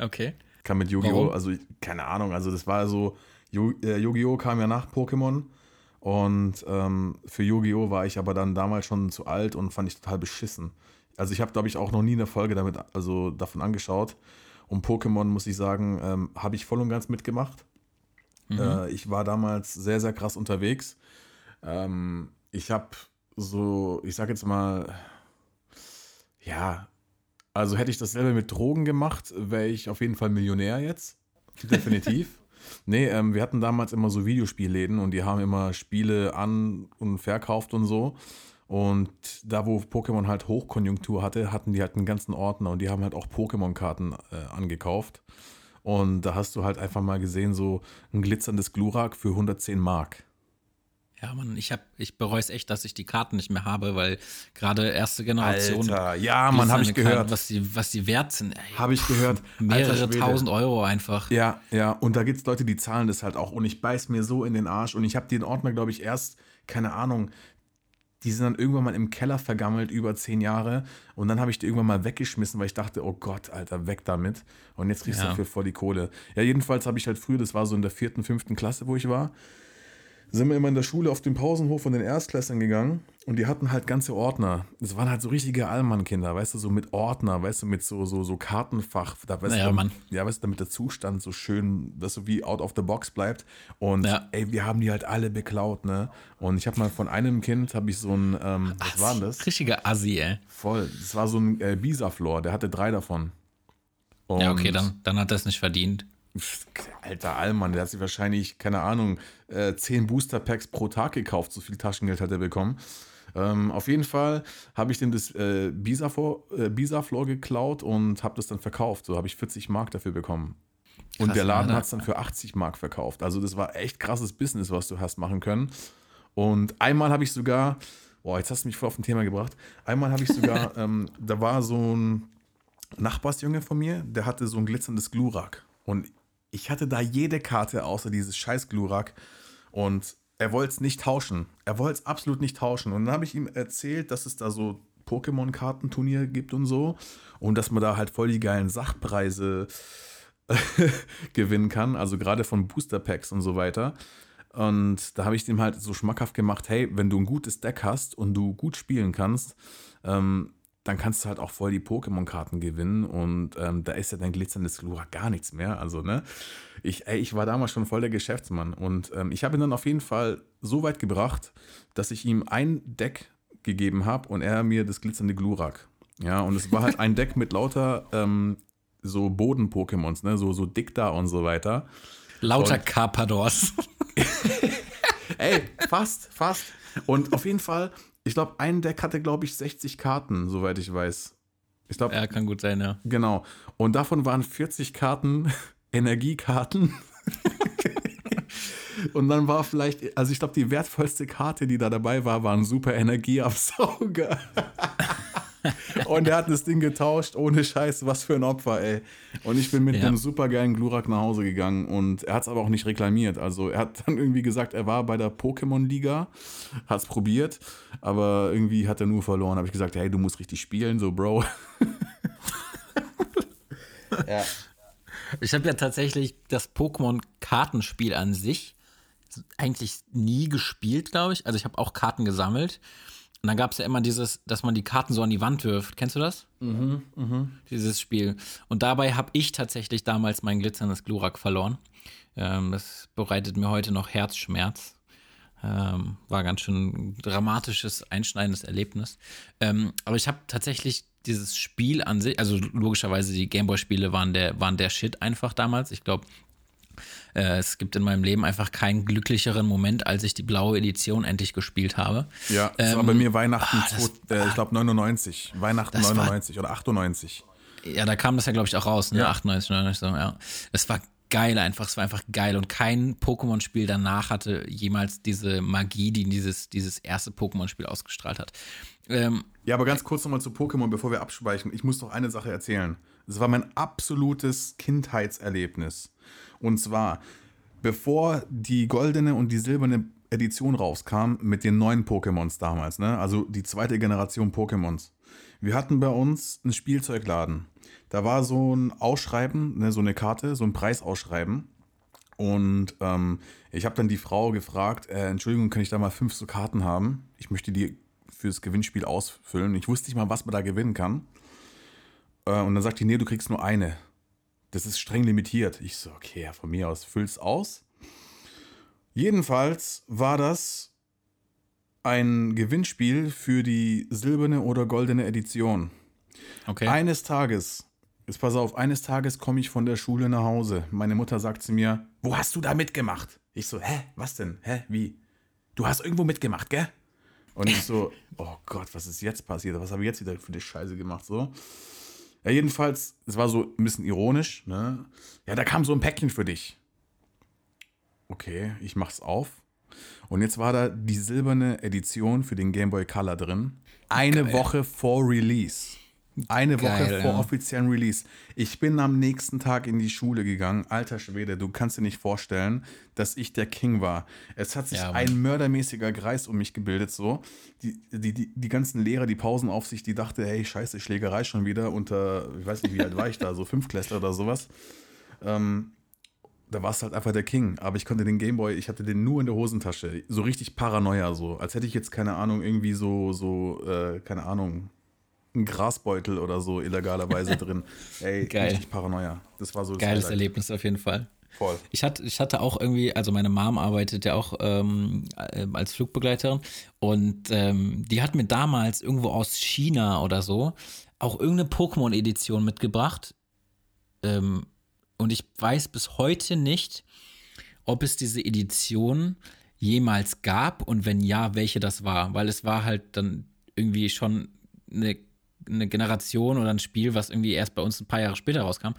Okay. Kam mit Yu-Gi-Oh! Also, keine Ahnung, also das war so, äh, Yu-Gi-Oh! kam ja nach Pokémon. Und ähm, für Yu-Gi-Oh! war ich aber dann damals schon zu alt und fand ich total beschissen. Also ich habe, glaube ich, auch noch nie eine Folge damit, also davon angeschaut. Und Pokémon, muss ich sagen, ähm, habe ich voll und ganz mitgemacht. Äh, ich war damals sehr, sehr krass unterwegs. Ähm, ich habe so, ich sag jetzt mal, ja, also hätte ich dasselbe mit Drogen gemacht, wäre ich auf jeden Fall Millionär jetzt. Definitiv. Nee, ähm, wir hatten damals immer so Videospielläden und die haben immer Spiele an und verkauft und so. Und da, wo Pokémon halt Hochkonjunktur hatte, hatten die halt einen ganzen Ordner und die haben halt auch Pokémon-Karten äh, angekauft. Und da hast du halt einfach mal gesehen, so ein glitzerndes Glurak für 110 Mark. Ja, Mann, ich, hab, ich bereue es echt, dass ich die Karten nicht mehr habe, weil gerade erste Generation. ja, man, habe ich gehört. Karten, Was die, was die wert sind. Ey, Habe ich gehört. Alter mehrere tausend Euro einfach. Ja, ja, und da gibt es Leute, die zahlen das halt auch. Und ich beiß mir so in den Arsch. Und ich habe den Ordner, glaube ich, erst, keine Ahnung, die sind dann irgendwann mal im Keller vergammelt, über zehn Jahre. Und dann habe ich die irgendwann mal weggeschmissen, weil ich dachte, oh Gott, Alter, weg damit. Und jetzt kriegst du Ja. dafür voll die Kohle. Ja, jedenfalls habe ich halt früher, das war so in der vierten, fünften Klasse, wo ich war, sind wir immer in der Schule auf den Pausenhof von den Erstklässlern gegangen und die hatten halt ganze Ordner. Das waren halt so richtige Allmann-Kinder, weißt du, so mit Ordner, weißt du, mit so, so, so Kartenfach. Da, weißt Ja, du, Mann. Ja, weißt du, damit der Zustand so schön, weißt du, wie out of the box bleibt. Und Ja. ey, wir haben die halt alle beklaut, ne? Und ich habe mal von einem Kind, habe ich so ein, ähm, was war denn das? Richtiger Assi, ey. Voll. Das war so ein äh, Bisaflor, der hatte drei davon. Ja, okay, Und- dann, dann hat er es nicht verdient. Alter Allmann, der hat sich wahrscheinlich, keine Ahnung, äh, 10 Booster-Packs pro Tag gekauft. So viel Taschengeld hat er bekommen. Ähm, auf jeden Fall habe ich dem das äh, Bisaflor, äh, geklaut und habe das dann verkauft. So habe ich 40 Mark dafür bekommen. Und Krass, der Laden hat es dann für 80 Mark verkauft. Also das war echt krasses Business, was du hast machen können. Und einmal habe ich sogar, boah, jetzt hast du mich voll auf ein Thema gebracht. Einmal habe ich sogar, *laughs* ähm, da war so ein Nachbarsjunge von mir, der hatte so ein glitzerndes Glurak. Und ich hatte da jede Karte außer dieses scheiß Glurak. Und er wollte es nicht tauschen. Er wollte es absolut nicht tauschen. Und dann habe ich ihm erzählt, dass es da so Pokémon-Kartenturnier gibt und so. Und dass man da halt voll die geilen Sachpreise *laughs* gewinnen kann. Also gerade von Booster-Packs und so weiter. Und da habe ich dem halt so schmackhaft gemacht, hey, wenn du ein gutes Deck hast und du gut spielen kannst, ähm, dann kannst du halt auch voll die Pokémon-Karten gewinnen und ähm, da ist ja dein glitzerndes Glurak gar nichts mehr. Also, ne? Ich, ey, ich war damals schon voll der Geschäftsmann und ähm, ich habe ihn dann auf jeden Fall so weit gebracht, dass ich ihm ein Deck gegeben habe und er mir das glitzernde Glurak. Ja, und es war halt ein Deck mit lauter ähm, so Boden-Pokémons, ne? So, so Dicta und so weiter. Lauter Und- Carpadors. *laughs* Ey, fast, fast. Und auf jeden Fall, ich glaube, ein Deck hatte, glaube ich, 60 Karten, soweit ich weiß. Ich glaube, Ja, kann gut sein, ja. genau. Und davon waren 40 Karten *laughs* Energiekarten. *laughs* Und dann war vielleicht, also ich glaube, die wertvollste Karte, die da dabei war, war ein super Energieabsauger. *laughs* *laughs* Und er hat das Ding getauscht, ohne Scheiß, was für ein Opfer, ey. Und ich bin mit Ja. einem supergeilen Glurak nach Hause gegangen und er hat es aber auch nicht reklamiert. Also er hat dann irgendwie gesagt, er war bei der Pokémon-Liga, hat es probiert, aber irgendwie hat er nur verloren. Habe ich gesagt, hey, du musst richtig spielen, so Bro. *laughs* ja. Ich habe ja tatsächlich das Pokémon-Kartenspiel an sich eigentlich nie gespielt, glaube ich. Also ich habe auch Karten gesammelt. Und dann gab es ja immer dieses, dass man die Karten so an die Wand wirft. Kennst du das? Mhm, Dieses Spiel. Und dabei habe ich tatsächlich damals mein glitzerndes Glurak verloren. Ähm, das bereitet mir heute noch Herzschmerz. Ähm, war ganz schön ein dramatisches, einschneidendes Erlebnis. Ähm, aber ich habe tatsächlich dieses Spiel an sich, also logischerweise die Gameboy-Spiele waren der, waren der Shit einfach damals. Ich glaube, äh, es gibt in meinem Leben einfach keinen glücklicheren Moment, als ich die blaue Edition endlich gespielt habe. Ja, das war Ähm, bei mir Weihnachten, ah, das- äh, ich glaube 99. Weihnachten Das war- 99 oder 98. Ja, da kam das ja, glaube ich, auch raus, ne? Ja. 98, 99, so, ja. Es war geil einfach, es war einfach geil. Und kein Pokémon-Spiel danach hatte jemals diese Magie, die dieses, dieses erste Pokémon-Spiel ausgestrahlt hat. Ähm, Ja, aber ganz kurz nochmal zu Pokémon, bevor wir abspeichern. Ich muss doch eine Sache erzählen. Es war mein absolutes Kindheitserlebnis. Und zwar, bevor die goldene und die silberne Edition rauskam mit den neuen Pokémons damals, ne? also die zweite Generation Pokémons. Wir hatten bei uns einen Spielzeugladen. Da war so ein Ausschreiben, ne, so eine Karte, so ein Preisausschreiben. Und ähm, ich habe dann die Frau gefragt, äh, Entschuldigung, kann ich da mal fünf so Karten haben? Ich möchte die fürs Gewinnspiel ausfüllen. Ich wusste nicht mal, was man da gewinnen kann. Äh, und dann sagt die, nee, du kriegst nur eine. Das ist streng limitiert. Ich so, okay, ja, von mir aus, füll's aus. Jedenfalls war das ein Gewinnspiel für die silberne oder goldene Edition. okay. Eines Tages, jetzt pass auf, eines Tages komme ich von der Schule nach Hause. Meine Mutter sagt zu mir, wo hast du da mitgemacht? Ich so, hä, was denn? Hä, wie? Du hast irgendwo mitgemacht, gell? Und ich so, *laughs* oh Gott, was ist jetzt passiert? Was habe ich jetzt wieder für die Scheiße gemacht? So. Ja, jedenfalls, es war so ein bisschen ironisch, ne? Ja, da kam so ein Päckchen für dich. Okay, ich mach's auf. Und jetzt war da die silberne Edition für den Game Boy Color drin. Eine Geil. Woche vor Release. Eine Geil, Woche vor ja. offiziellen Release. Ich bin am nächsten Tag in die Schule gegangen. Alter Schwede, du kannst dir nicht vorstellen, dass ich der King war. Es hat sich Ja, ein mördermäßiger Kreis um mich gebildet, so. Die, die, die, die ganzen Lehrer, die Pausenaufsicht, die dachte, hey, scheiße, Schlägerei schon wieder unter, ich weiß nicht, wie alt war ich da, so Fünftklässler oder sowas. Ähm, da warst du halt einfach der King. Aber ich konnte den Gameboy, ich hatte den nur in der Hosentasche. So richtig Paranoia, so. Als hätte ich jetzt, keine Ahnung, irgendwie so, so, äh, keine Ahnung, einen Grasbeutel oder so illegalerweise *laughs* drin. Ey, Geil. richtig Paranoia. Das war so das Geiles Highlight. Erlebnis auf jeden Fall. Voll. Ich hatte, ich hatte auch irgendwie, also meine Mom arbeitet ja auch ähm, äh, als Flugbegleiterin und ähm, die hat mir damals irgendwo aus China oder so auch irgendeine Pokémon-Edition mitgebracht. Ähm, und ich weiß bis heute nicht, ob es diese Edition jemals gab und wenn ja, welche das war, weil es war halt dann irgendwie schon eine, eine Generation oder ein Spiel, was irgendwie erst bei uns ein paar Jahre später rauskam.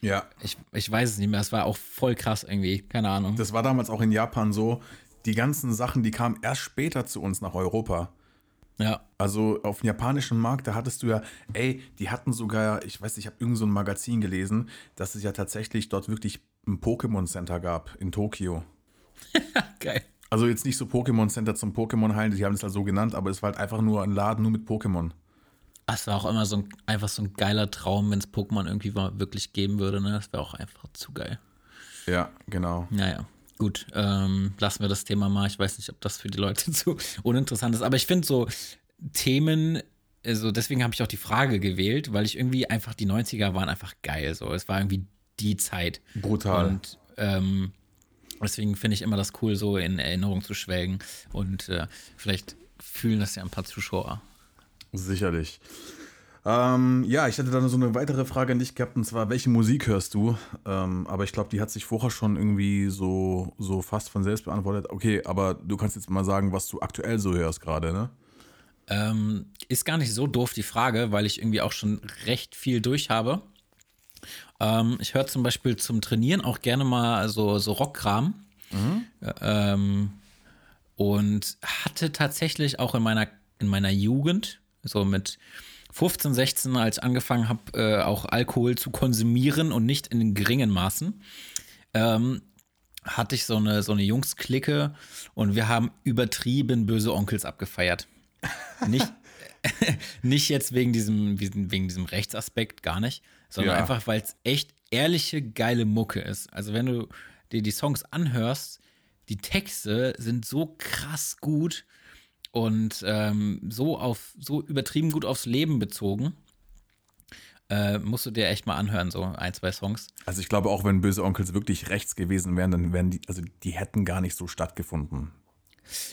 Ja. Ich, ich weiß es nicht mehr, es war auch voll krass irgendwie, keine Ahnung. Das war damals auch in Japan so. Die ganzen Sachen, die kamen erst später zu uns nach Europa. ja, Also auf dem japanischen Markt, da hattest du ja, ey, die hatten sogar, ich weiß nicht, ich habe irgend so ein Magazin gelesen, dass es ja tatsächlich dort wirklich ein Pokémon Center gab in Tokio. *laughs* geil. Also jetzt nicht so Pokémon Center zum Pokémon heilen, die haben es halt so genannt, aber es war halt einfach nur ein Laden nur mit Pokémon. Das war auch immer so ein, einfach so ein geiler Traum, wenn es Pokémon irgendwie mal wirklich geben würde, ne? Das wäre auch einfach zu geil. Ja, genau. Naja, gut, ähm, lassen wir das Thema mal. Ich weiß nicht, ob das für die Leute *laughs* zu uninteressant ist, aber ich finde so Themen, also deswegen habe ich auch die Frage gewählt, weil ich irgendwie einfach, die 90er waren einfach geil, so. Es war irgendwie die Zeit. Brutal. Und ähm, deswegen finde ich immer das cool, so in Erinnerung zu schwelgen und äh, vielleicht fühlen das ja ein paar Zuschauer. Sicherlich. Ähm, ja, ich hatte dann so eine weitere Frage an dich gehabt, und zwar, welche Musik hörst du? Ähm, aber ich glaube, die hat sich vorher schon irgendwie so, so fast von selbst beantwortet. Okay, aber du kannst jetzt mal sagen, was du aktuell so hörst gerade, ne? Ähm, ist gar nicht so doof die Frage, weil ich irgendwie auch schon recht viel durch habe. Ähm, ich höre zum Beispiel zum Trainieren auch gerne mal so, so Rockkram. Mhm. Ähm, und hatte tatsächlich auch in meiner, in meiner Jugend, so mit 15, 16, als ich angefangen habe, äh, auch Alkohol zu konsumieren und nicht in geringen Maßen, ähm, hatte ich so eine, so eine Jungs-Clique und wir haben übertrieben böse Onkels abgefeiert. Nicht, *laughs* nicht jetzt wegen diesem, wegen diesem Rechtsaspekt, gar nicht, sondern ja. einfach, weil es echt ehrliche, geile Mucke ist. Also wenn du dir die Songs anhörst, die Texte sind so krass gut und ähm, so auf so übertrieben gut aufs Leben bezogen. Äh, musst du dir echt mal anhören, so ein, zwei Songs. Also ich glaube, auch wenn Böse Onkels wirklich rechts gewesen wären, dann wären die, also die hätten gar nicht so stattgefunden.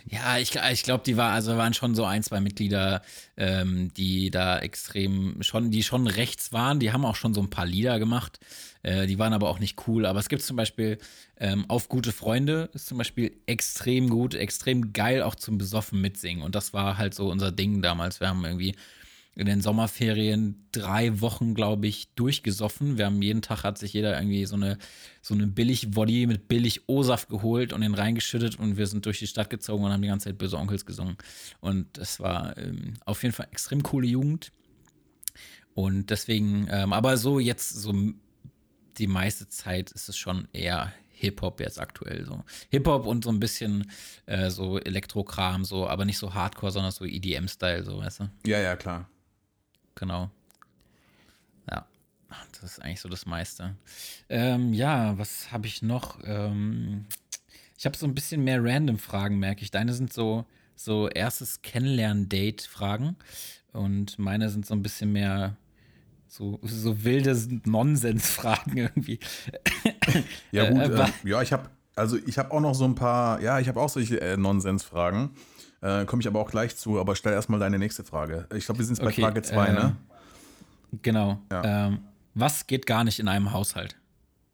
Ja, ich, ich glaube, die war, also waren schon so ein, zwei Mitglieder, ähm, die da extrem schon, die schon rechts waren. Die haben auch schon so ein paar Lieder gemacht. Äh, die waren aber auch nicht cool. Aber es gibt zum Beispiel ähm, Auf gute Freunde ist zum Beispiel extrem gut, extrem geil auch zum Besoffen mitsingen. Und das war halt so unser Ding damals. Wir haben irgendwie in den Sommerferien drei Wochen, glaube ich, durchgesoffen. Wir haben jeden Tag hat sich jeder irgendwie so eine, so eine billig Woddy mit billig O-Saft geholt und den reingeschüttet und wir sind durch die Stadt gezogen und haben die ganze Zeit böse Onkels gesungen. Und das war ähm, auf jeden Fall extrem coole Jugend. Und deswegen, ähm, aber so jetzt, so die meiste Zeit ist es schon eher Hip-Hop jetzt aktuell so. Hip-Hop und so ein bisschen äh, so Elektrokram, so, aber nicht so Hardcore, sondern so EDM-Style, so, weißt du? Ja, ja, klar. Genau. Ja, das ist eigentlich so das meiste. Ähm, ja, was habe ich noch? Ähm, ich habe so ein bisschen mehr random Fragen, merke ich. Deine sind so, so erstes Kennenlernen-Date-Fragen und meine sind so ein bisschen mehr so, so wilde Nonsens-Fragen *laughs* irgendwie. Ja, gut, äh, äh, ja, ich habe also ich habe auch noch so ein paar, ja, ich habe auch solche äh, Nonsens-Fragen. Äh, Komme ich aber auch gleich zu, aber stell erstmal deine nächste Frage. Ich glaube, wir sind bei okay, Frage 2, äh, ne? Genau. Ja. Ähm, was geht gar nicht in einem Haushalt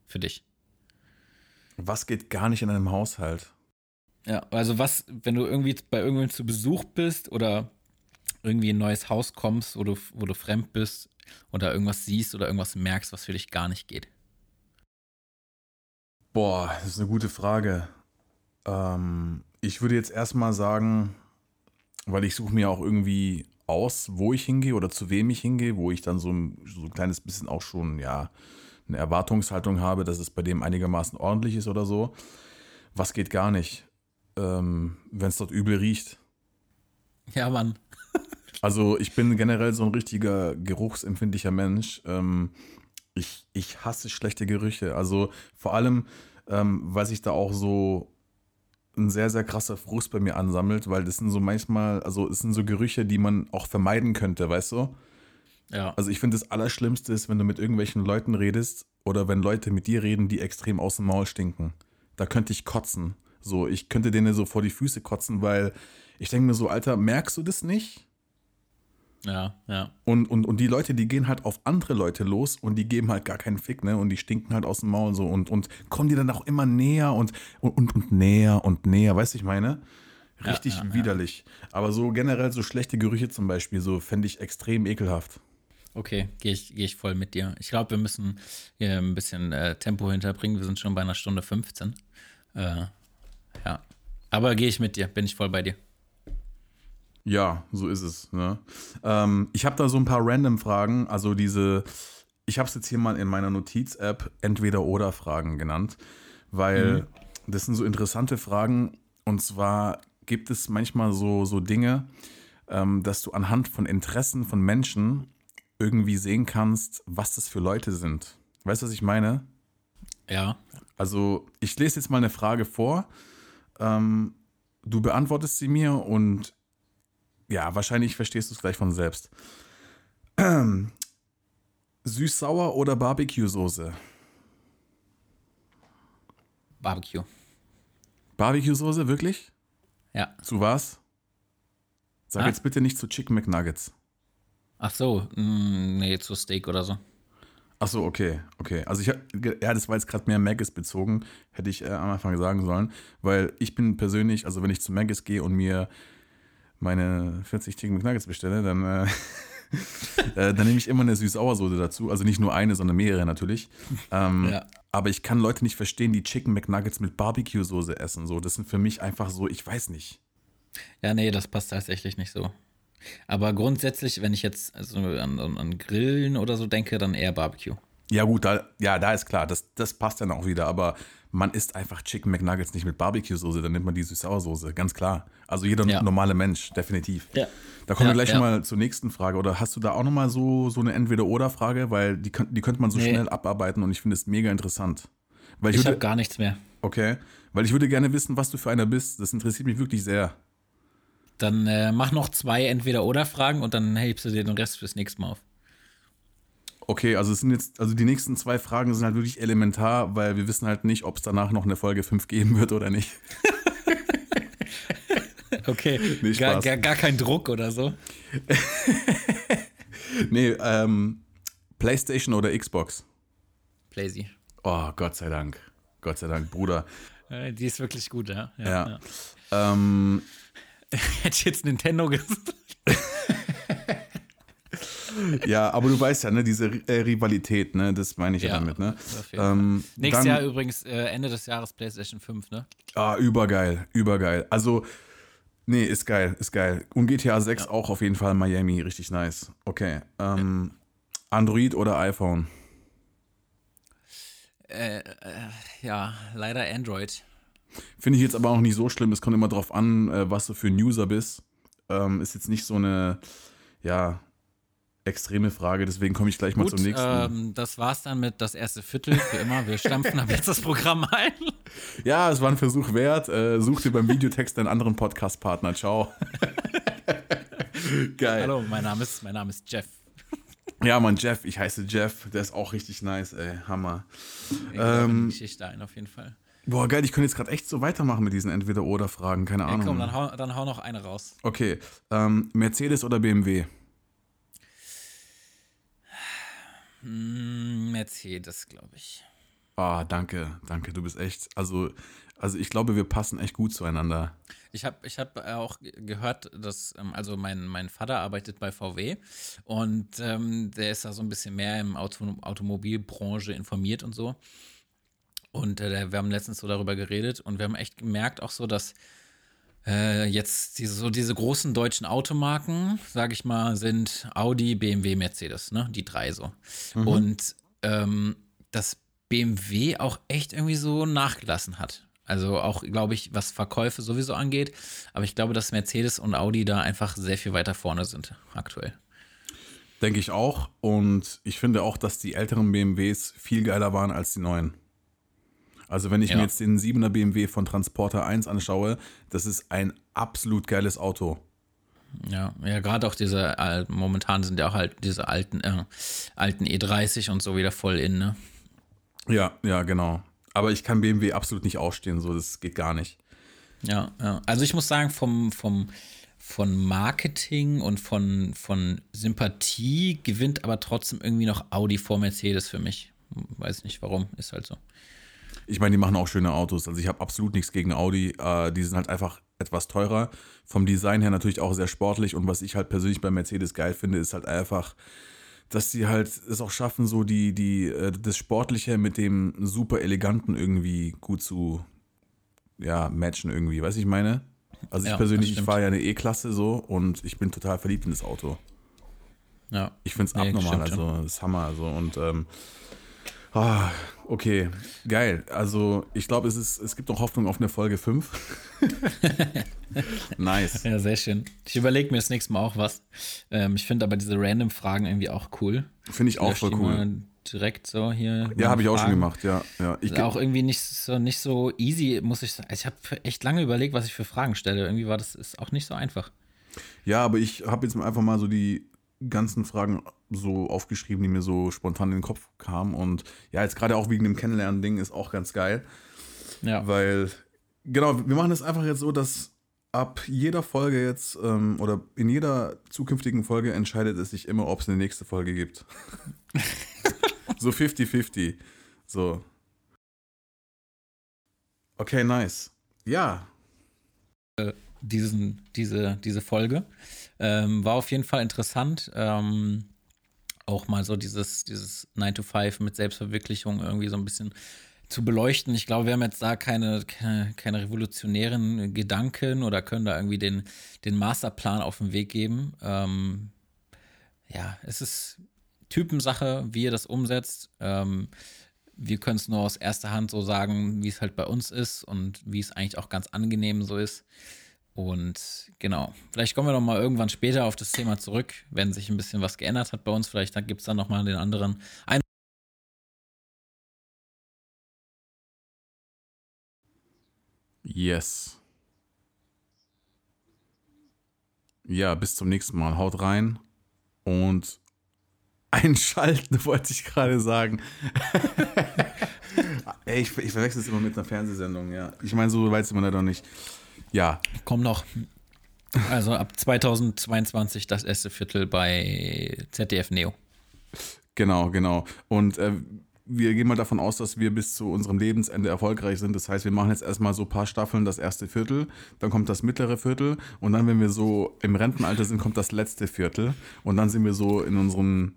für dich? Was geht gar nicht in einem Haushalt? Ja, also was, wenn du irgendwie bei irgendwem zu Besuch bist oder irgendwie in ein neues Haus kommst, wo du, wo du fremd bist oder irgendwas siehst oder irgendwas merkst, was für dich gar nicht geht? Boah, das ist eine gute Frage. Ähm, ich würde jetzt erstmal sagen, weil ich suche mir auch irgendwie aus, wo ich hingehe oder zu wem ich hingehe, wo ich dann so ein, so ein kleines bisschen auch schon, ja, eine Erwartungshaltung habe, dass es bei dem einigermaßen ordentlich ist oder so. Was geht gar nicht, ähm, wenn es dort übel riecht? Ja, Mann. *laughs* also ich bin generell so ein richtiger geruchsempfindlicher Mensch. Ähm, ich, ich hasse schlechte Gerüche. Also vor allem, ähm, weil sich da auch so ein sehr, sehr krasser Frust bei mir ansammelt, weil das sind so manchmal, also es sind so Gerüche, die man auch vermeiden könnte, weißt du? Ja. Also ich finde, das Allerschlimmste ist, wenn du mit irgendwelchen Leuten redest oder wenn Leute mit dir reden, die extrem aus dem Maul stinken. Da könnte ich kotzen. So, ich könnte denen so vor die Füße kotzen, weil ich denke mir so, Alter, merkst du das nicht? Ja, ja. Und, und, und die Leute, die gehen halt auf andere Leute los und die geben halt gar keinen Fick, ne? Und die stinken halt aus dem Maul so und, und kommen die dann auch immer näher und, und, und, und näher und näher, weißt du, ich meine? Richtig ja, ja, widerlich. Ja. Aber so generell so schlechte Gerüche zum Beispiel, so fände ich extrem ekelhaft. Okay, gehe ich, geh ich voll mit dir. Ich glaube, wir müssen hier ein bisschen äh, Tempo hinterbringen. Wir sind schon bei einer Stunde 15. Äh, ja. Aber gehe ich mit dir, bin ich voll bei dir. Ja, so ist es. Ne? Ähm, ich habe da so ein paar random Fragen, also diese, ich habe es jetzt hier mal in meiner Notiz-App Entweder-Oder-Fragen genannt, weil mhm. das sind so interessante Fragen und zwar gibt es manchmal so, so Dinge, ähm, dass du anhand von Interessen von Menschen irgendwie sehen kannst, was das für Leute sind. Weißt du, was ich meine? Ja. Also, ich lese jetzt mal eine Frage vor. Ähm, du beantwortest sie mir und ja, wahrscheinlich verstehst du es gleich von selbst. *clears throat* Süß-sauer oder Barbecue-Soße? Barbecue. Barbecue-Soße, wirklich? Ja. Zu was? Sag ah? jetzt bitte nicht zu Chicken McNuggets. Ach so, mh, nee, zu Steak oder so. Ach so, okay, okay. Also ich hab- ja, das war jetzt gerade mehr Maggis bezogen, hätte ich äh, am Anfang sagen sollen, weil ich bin persönlich, also wenn ich zu Maggis gehe und mir meine 40 Chicken McNuggets bestelle, dann, äh, *laughs* äh, dann nehme ich immer eine Süß-Sauersoße dazu. Also nicht nur eine, sondern mehrere natürlich. Ähm, Ja. Aber ich kann Leute nicht verstehen, die Chicken McNuggets mit Barbecue-Soße essen. So, das sind für mich einfach so, ich weiß nicht. Ja, nee, das passt tatsächlich nicht so. Aber grundsätzlich, wenn ich jetzt also an, an, Grillen oder so denke, dann eher Barbecue. Ja, gut, da, ja, da ist klar, das, das passt dann auch wieder, aber man isst einfach Chicken McNuggets nicht mit Barbecue-Soße, dann nimmt man die Süß-Sauersoße, ganz klar. Also jeder Ja. normale Mensch, definitiv. Ja. Da kommen Ja, wir gleich ja. mal zur nächsten Frage. Oder hast du da auch nochmal so, so eine Entweder-Oder-Frage? Weil die, die könnte man so Nee. schnell abarbeiten und ich finde es mega interessant. Weil ich, Ich habe gar nichts mehr. okay, weil ich würde gerne wissen, was du für einer bist. Das interessiert mich wirklich sehr. Dann äh, mach noch zwei Entweder-Oder-Fragen und dann hebst du dir den Rest fürs nächste Mal auf. Okay, also es sind jetzt, also die nächsten zwei Fragen sind halt wirklich elementar, weil wir wissen halt nicht, ob es danach noch eine Folge 5 geben wird oder nicht. *laughs* Okay, Nee, gar, gar, gar kein Druck oder so. *laughs* Nee, ähm, PlayStation oder Xbox? Playsy. Oh, Gott sei Dank. Gott sei Dank, Bruder. Die ist wirklich gut, ja. ja, Ja. ja. Ähm, *laughs* Hätte ich jetzt Nintendo gesagt. Ja, aber du weißt ja, ne, diese äh, Rivalität, ne, das meine ich ja, Ja, damit, ne? Ähm, Nächstes dann- Jahr übrigens, äh, Ende des Jahres PlayStation 5, ne? Ah, übergeil, übergeil. Also, nee, ist geil, ist geil. Und GTA 6 auch auf jeden Fall Miami, richtig nice. Okay. Ähm, Android oder iPhone? Ja, leider Android. Finde ich jetzt aber auch nicht so schlimm. Es kommt immer drauf an, äh, was du für ein User bist. Ähm, ist jetzt nicht so eine, ja, extreme Frage. Deswegen komme ich gleich mal Gut, zum nächsten. ähm, das war's dann mit das erste Viertel, wie immer. Wir stampfen ab jetzt das Programm ein. *laughs* Ja, es war ein Versuch wert. Äh, such dir beim Videotext einen anderen Podcast-Partner. Ciao. *laughs* Geil. Hallo, mein Name ist, mein Name ist Jeff. Ja, Mann, Jeff. Ich heiße Jeff. Der ist auch richtig nice, ey. Hammer. Ich ähm, Geschichte ein, auf jeden Fall. Boah, geil. Ich könnte jetzt gerade echt so weitermachen mit diesen Entweder-Oder-Fragen. Keine Ja, Ahnung. komm, dann hau, dann hau noch eine raus. okay. Ähm, Mercedes oder BMW? Mercedes, glaube ich. Ah, danke. Danke. Du bist echt. Also, also ich glaube, wir passen echt gut zueinander. Ich habe ich hab äh, auch ge- gehört, dass, ähm, also mein, mein Vater arbeitet bei VW und ähm, der ist da so ein bisschen mehr im Auto, Automobilbranche informiert und so. Und äh, wir haben letztens so darüber geredet und wir haben echt gemerkt auch so, dass äh, jetzt diese, so diese großen deutschen Automarken, sage ich mal, sind Audi, BMW, Mercedes, ne? Die drei so. Und ähm, dass BMW auch echt irgendwie so nachgelassen hat. Also auch, glaube ich, was Verkäufe sowieso angeht. Aber ich glaube, dass Mercedes und Audi da einfach sehr viel weiter vorne sind aktuell. Denke ich auch. Und ich finde auch, dass die älteren BMWs viel geiler waren als die neuen. Also wenn ich Ja. mir jetzt den 7er BMW von Transporter 1 anschaue, das ist ein absolut geiles Auto. Ja, ja, gerade auch diese, al- momentan sind ja auch halt diese alten, äh, alten E30 und so wieder voll in, ne? Ja, ja, genau. Aber ich kann BMW absolut nicht ausstehen, so das geht gar nicht. Ja, ja. Also ich muss sagen, vom, vom, von Marketing und von, von Sympathie gewinnt aber trotzdem irgendwie noch Audi vor Mercedes für mich. Weiß nicht warum, ist halt so. Ich meine, die machen auch schöne Autos. Also ich habe absolut nichts gegen Audi. Äh, die sind halt einfach etwas teurer. Vom Design her natürlich auch sehr sportlich. Und was ich halt persönlich bei Mercedes geil finde, ist halt einfach, dass sie halt es auch schaffen, so die, die, äh, das Sportliche mit dem super eleganten irgendwie gut zu ja, matchen irgendwie. Weißt du, ich meine? Also ich Ja, persönlich, das ich fahre ja eine E-Klasse so und ich bin total verliebt in das Auto. Ja. Ich finde es Nee, abnormal, also das ist Hammer. Also und ähm, ah, okay, geil. Also ich glaube, es ist, es gibt noch Hoffnung auf eine Folge 5. *laughs* nice. Ja, sehr schön. Ich überlege mir das nächste Mal auch was. Ähm, ich finde aber diese random Fragen irgendwie auch cool. Finde ich auch Lösch voll cool. Direkt so hier. Ja, habe ich auch schon gemacht, ja. ja. Ich, Ist auch irgendwie nicht so, nicht so easy, muss ich sagen. Ich habe echt lange überlegt, was ich für Fragen stelle. Irgendwie war das ist auch nicht so einfach. ja, aber ich habe jetzt einfach mal so die ganzen Fragen so aufgeschrieben, die mir so spontan in den Kopf kamen. Und ja, jetzt gerade auch wegen dem Kennenlernen-Ding ist auch ganz geil. Ja. Weil, genau, wir machen es einfach jetzt so, dass ab jeder Folge jetzt ähm, oder in jeder zukünftigen Folge entscheidet es sich immer, ob es eine nächste Folge gibt. *laughs* so 50-50. So. Okay, nice. Ja. Äh, diesen, diese, diese Folge. Ähm, war auf jeden Fall interessant. Ähm, auch mal so dieses, dieses 9 to 5 mit Selbstverwirklichung irgendwie so ein bisschen zu beleuchten. Ich glaube, wir haben jetzt da keine, keine, keine revolutionären Gedanken oder können da irgendwie den, den Masterplan auf den Weg geben. Ähm, ja, es ist Typensache, wie ihr das umsetzt. Ähm, wir können es nur aus erster Hand so sagen, wie es halt bei uns ist und wie es eigentlich auch ganz angenehm so ist. Und genau, vielleicht kommen wir noch mal irgendwann später auf das Thema zurück, wenn sich ein bisschen was geändert hat bei uns. Vielleicht gibt es dann noch mal den anderen ein Yes. Ja, bis zum nächsten Mal. Haut rein und *laughs* einschalten, wollte ich gerade sagen. *laughs* Ey, ich, ich verwechsel es immer mit einer Fernsehsendung, ja. Ich meine, so weit sind wir leider nicht. Ja. Komm noch. Also ab 2022 das erste Viertel bei ZDF Neo. Genau, genau. Und äh, wir gehen mal davon aus, dass wir bis zu unserem Lebensende erfolgreich sind. Das heißt, wir machen jetzt erstmal so ein paar Staffeln das erste Viertel, dann kommt das mittlere Viertel und dann, wenn wir so im Rentenalter sind, kommt das letzte Viertel und dann sind wir so in unseren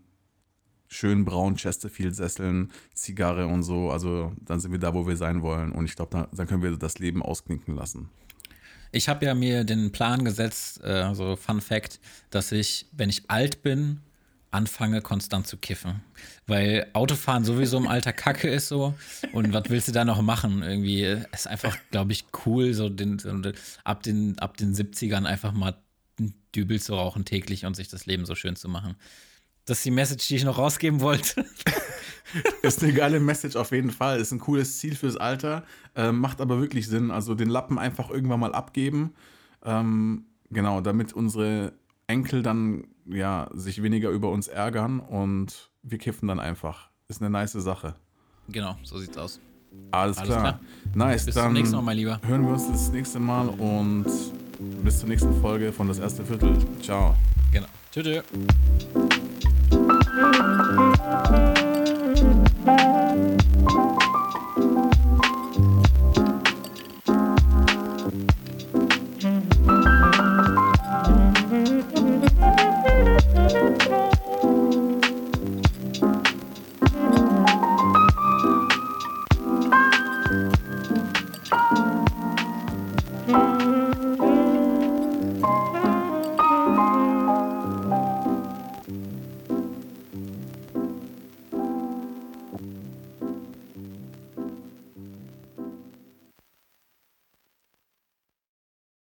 schönen braunen Chesterfield-Sesseln, Zigarre und so. Also dann sind wir da, wo wir sein wollen und ich glaube, dann, dann können wir das Leben ausknicken lassen. Ich habe ja mir den Plan gesetzt, äh, so Fun Fact, dass ich, wenn ich alt bin, anfange konstant zu kiffen. Weil Autofahren sowieso im Alter Kacke ist so. Und was willst du da noch machen? Irgendwie ist einfach, glaube ich, cool, so den, ab, den, ab den 70ern einfach mal einen Dübel zu rauchen täglich und sich das Leben so schön zu machen. Das ist die Message, die ich noch rausgeben wollte. *laughs* ist eine geile Message auf jeden Fall. Ist ein cooles Ziel fürs Alter. Ähm, macht aber wirklich Sinn. Also den Lappen einfach irgendwann mal abgeben. Ähm, genau, damit unsere Enkel dann ja sich weniger über uns ärgern und wir kiffen dann einfach. Ist eine nice Sache. Genau, so sieht's aus. Alles, Alles klar. klar. Nice. Bis dann zum nächsten Mal, mein Lieber. Hören wir uns das nächste Mal und bis zur nächsten Folge von das erste Viertel. Ciao. Genau. Tschüss. Thank you.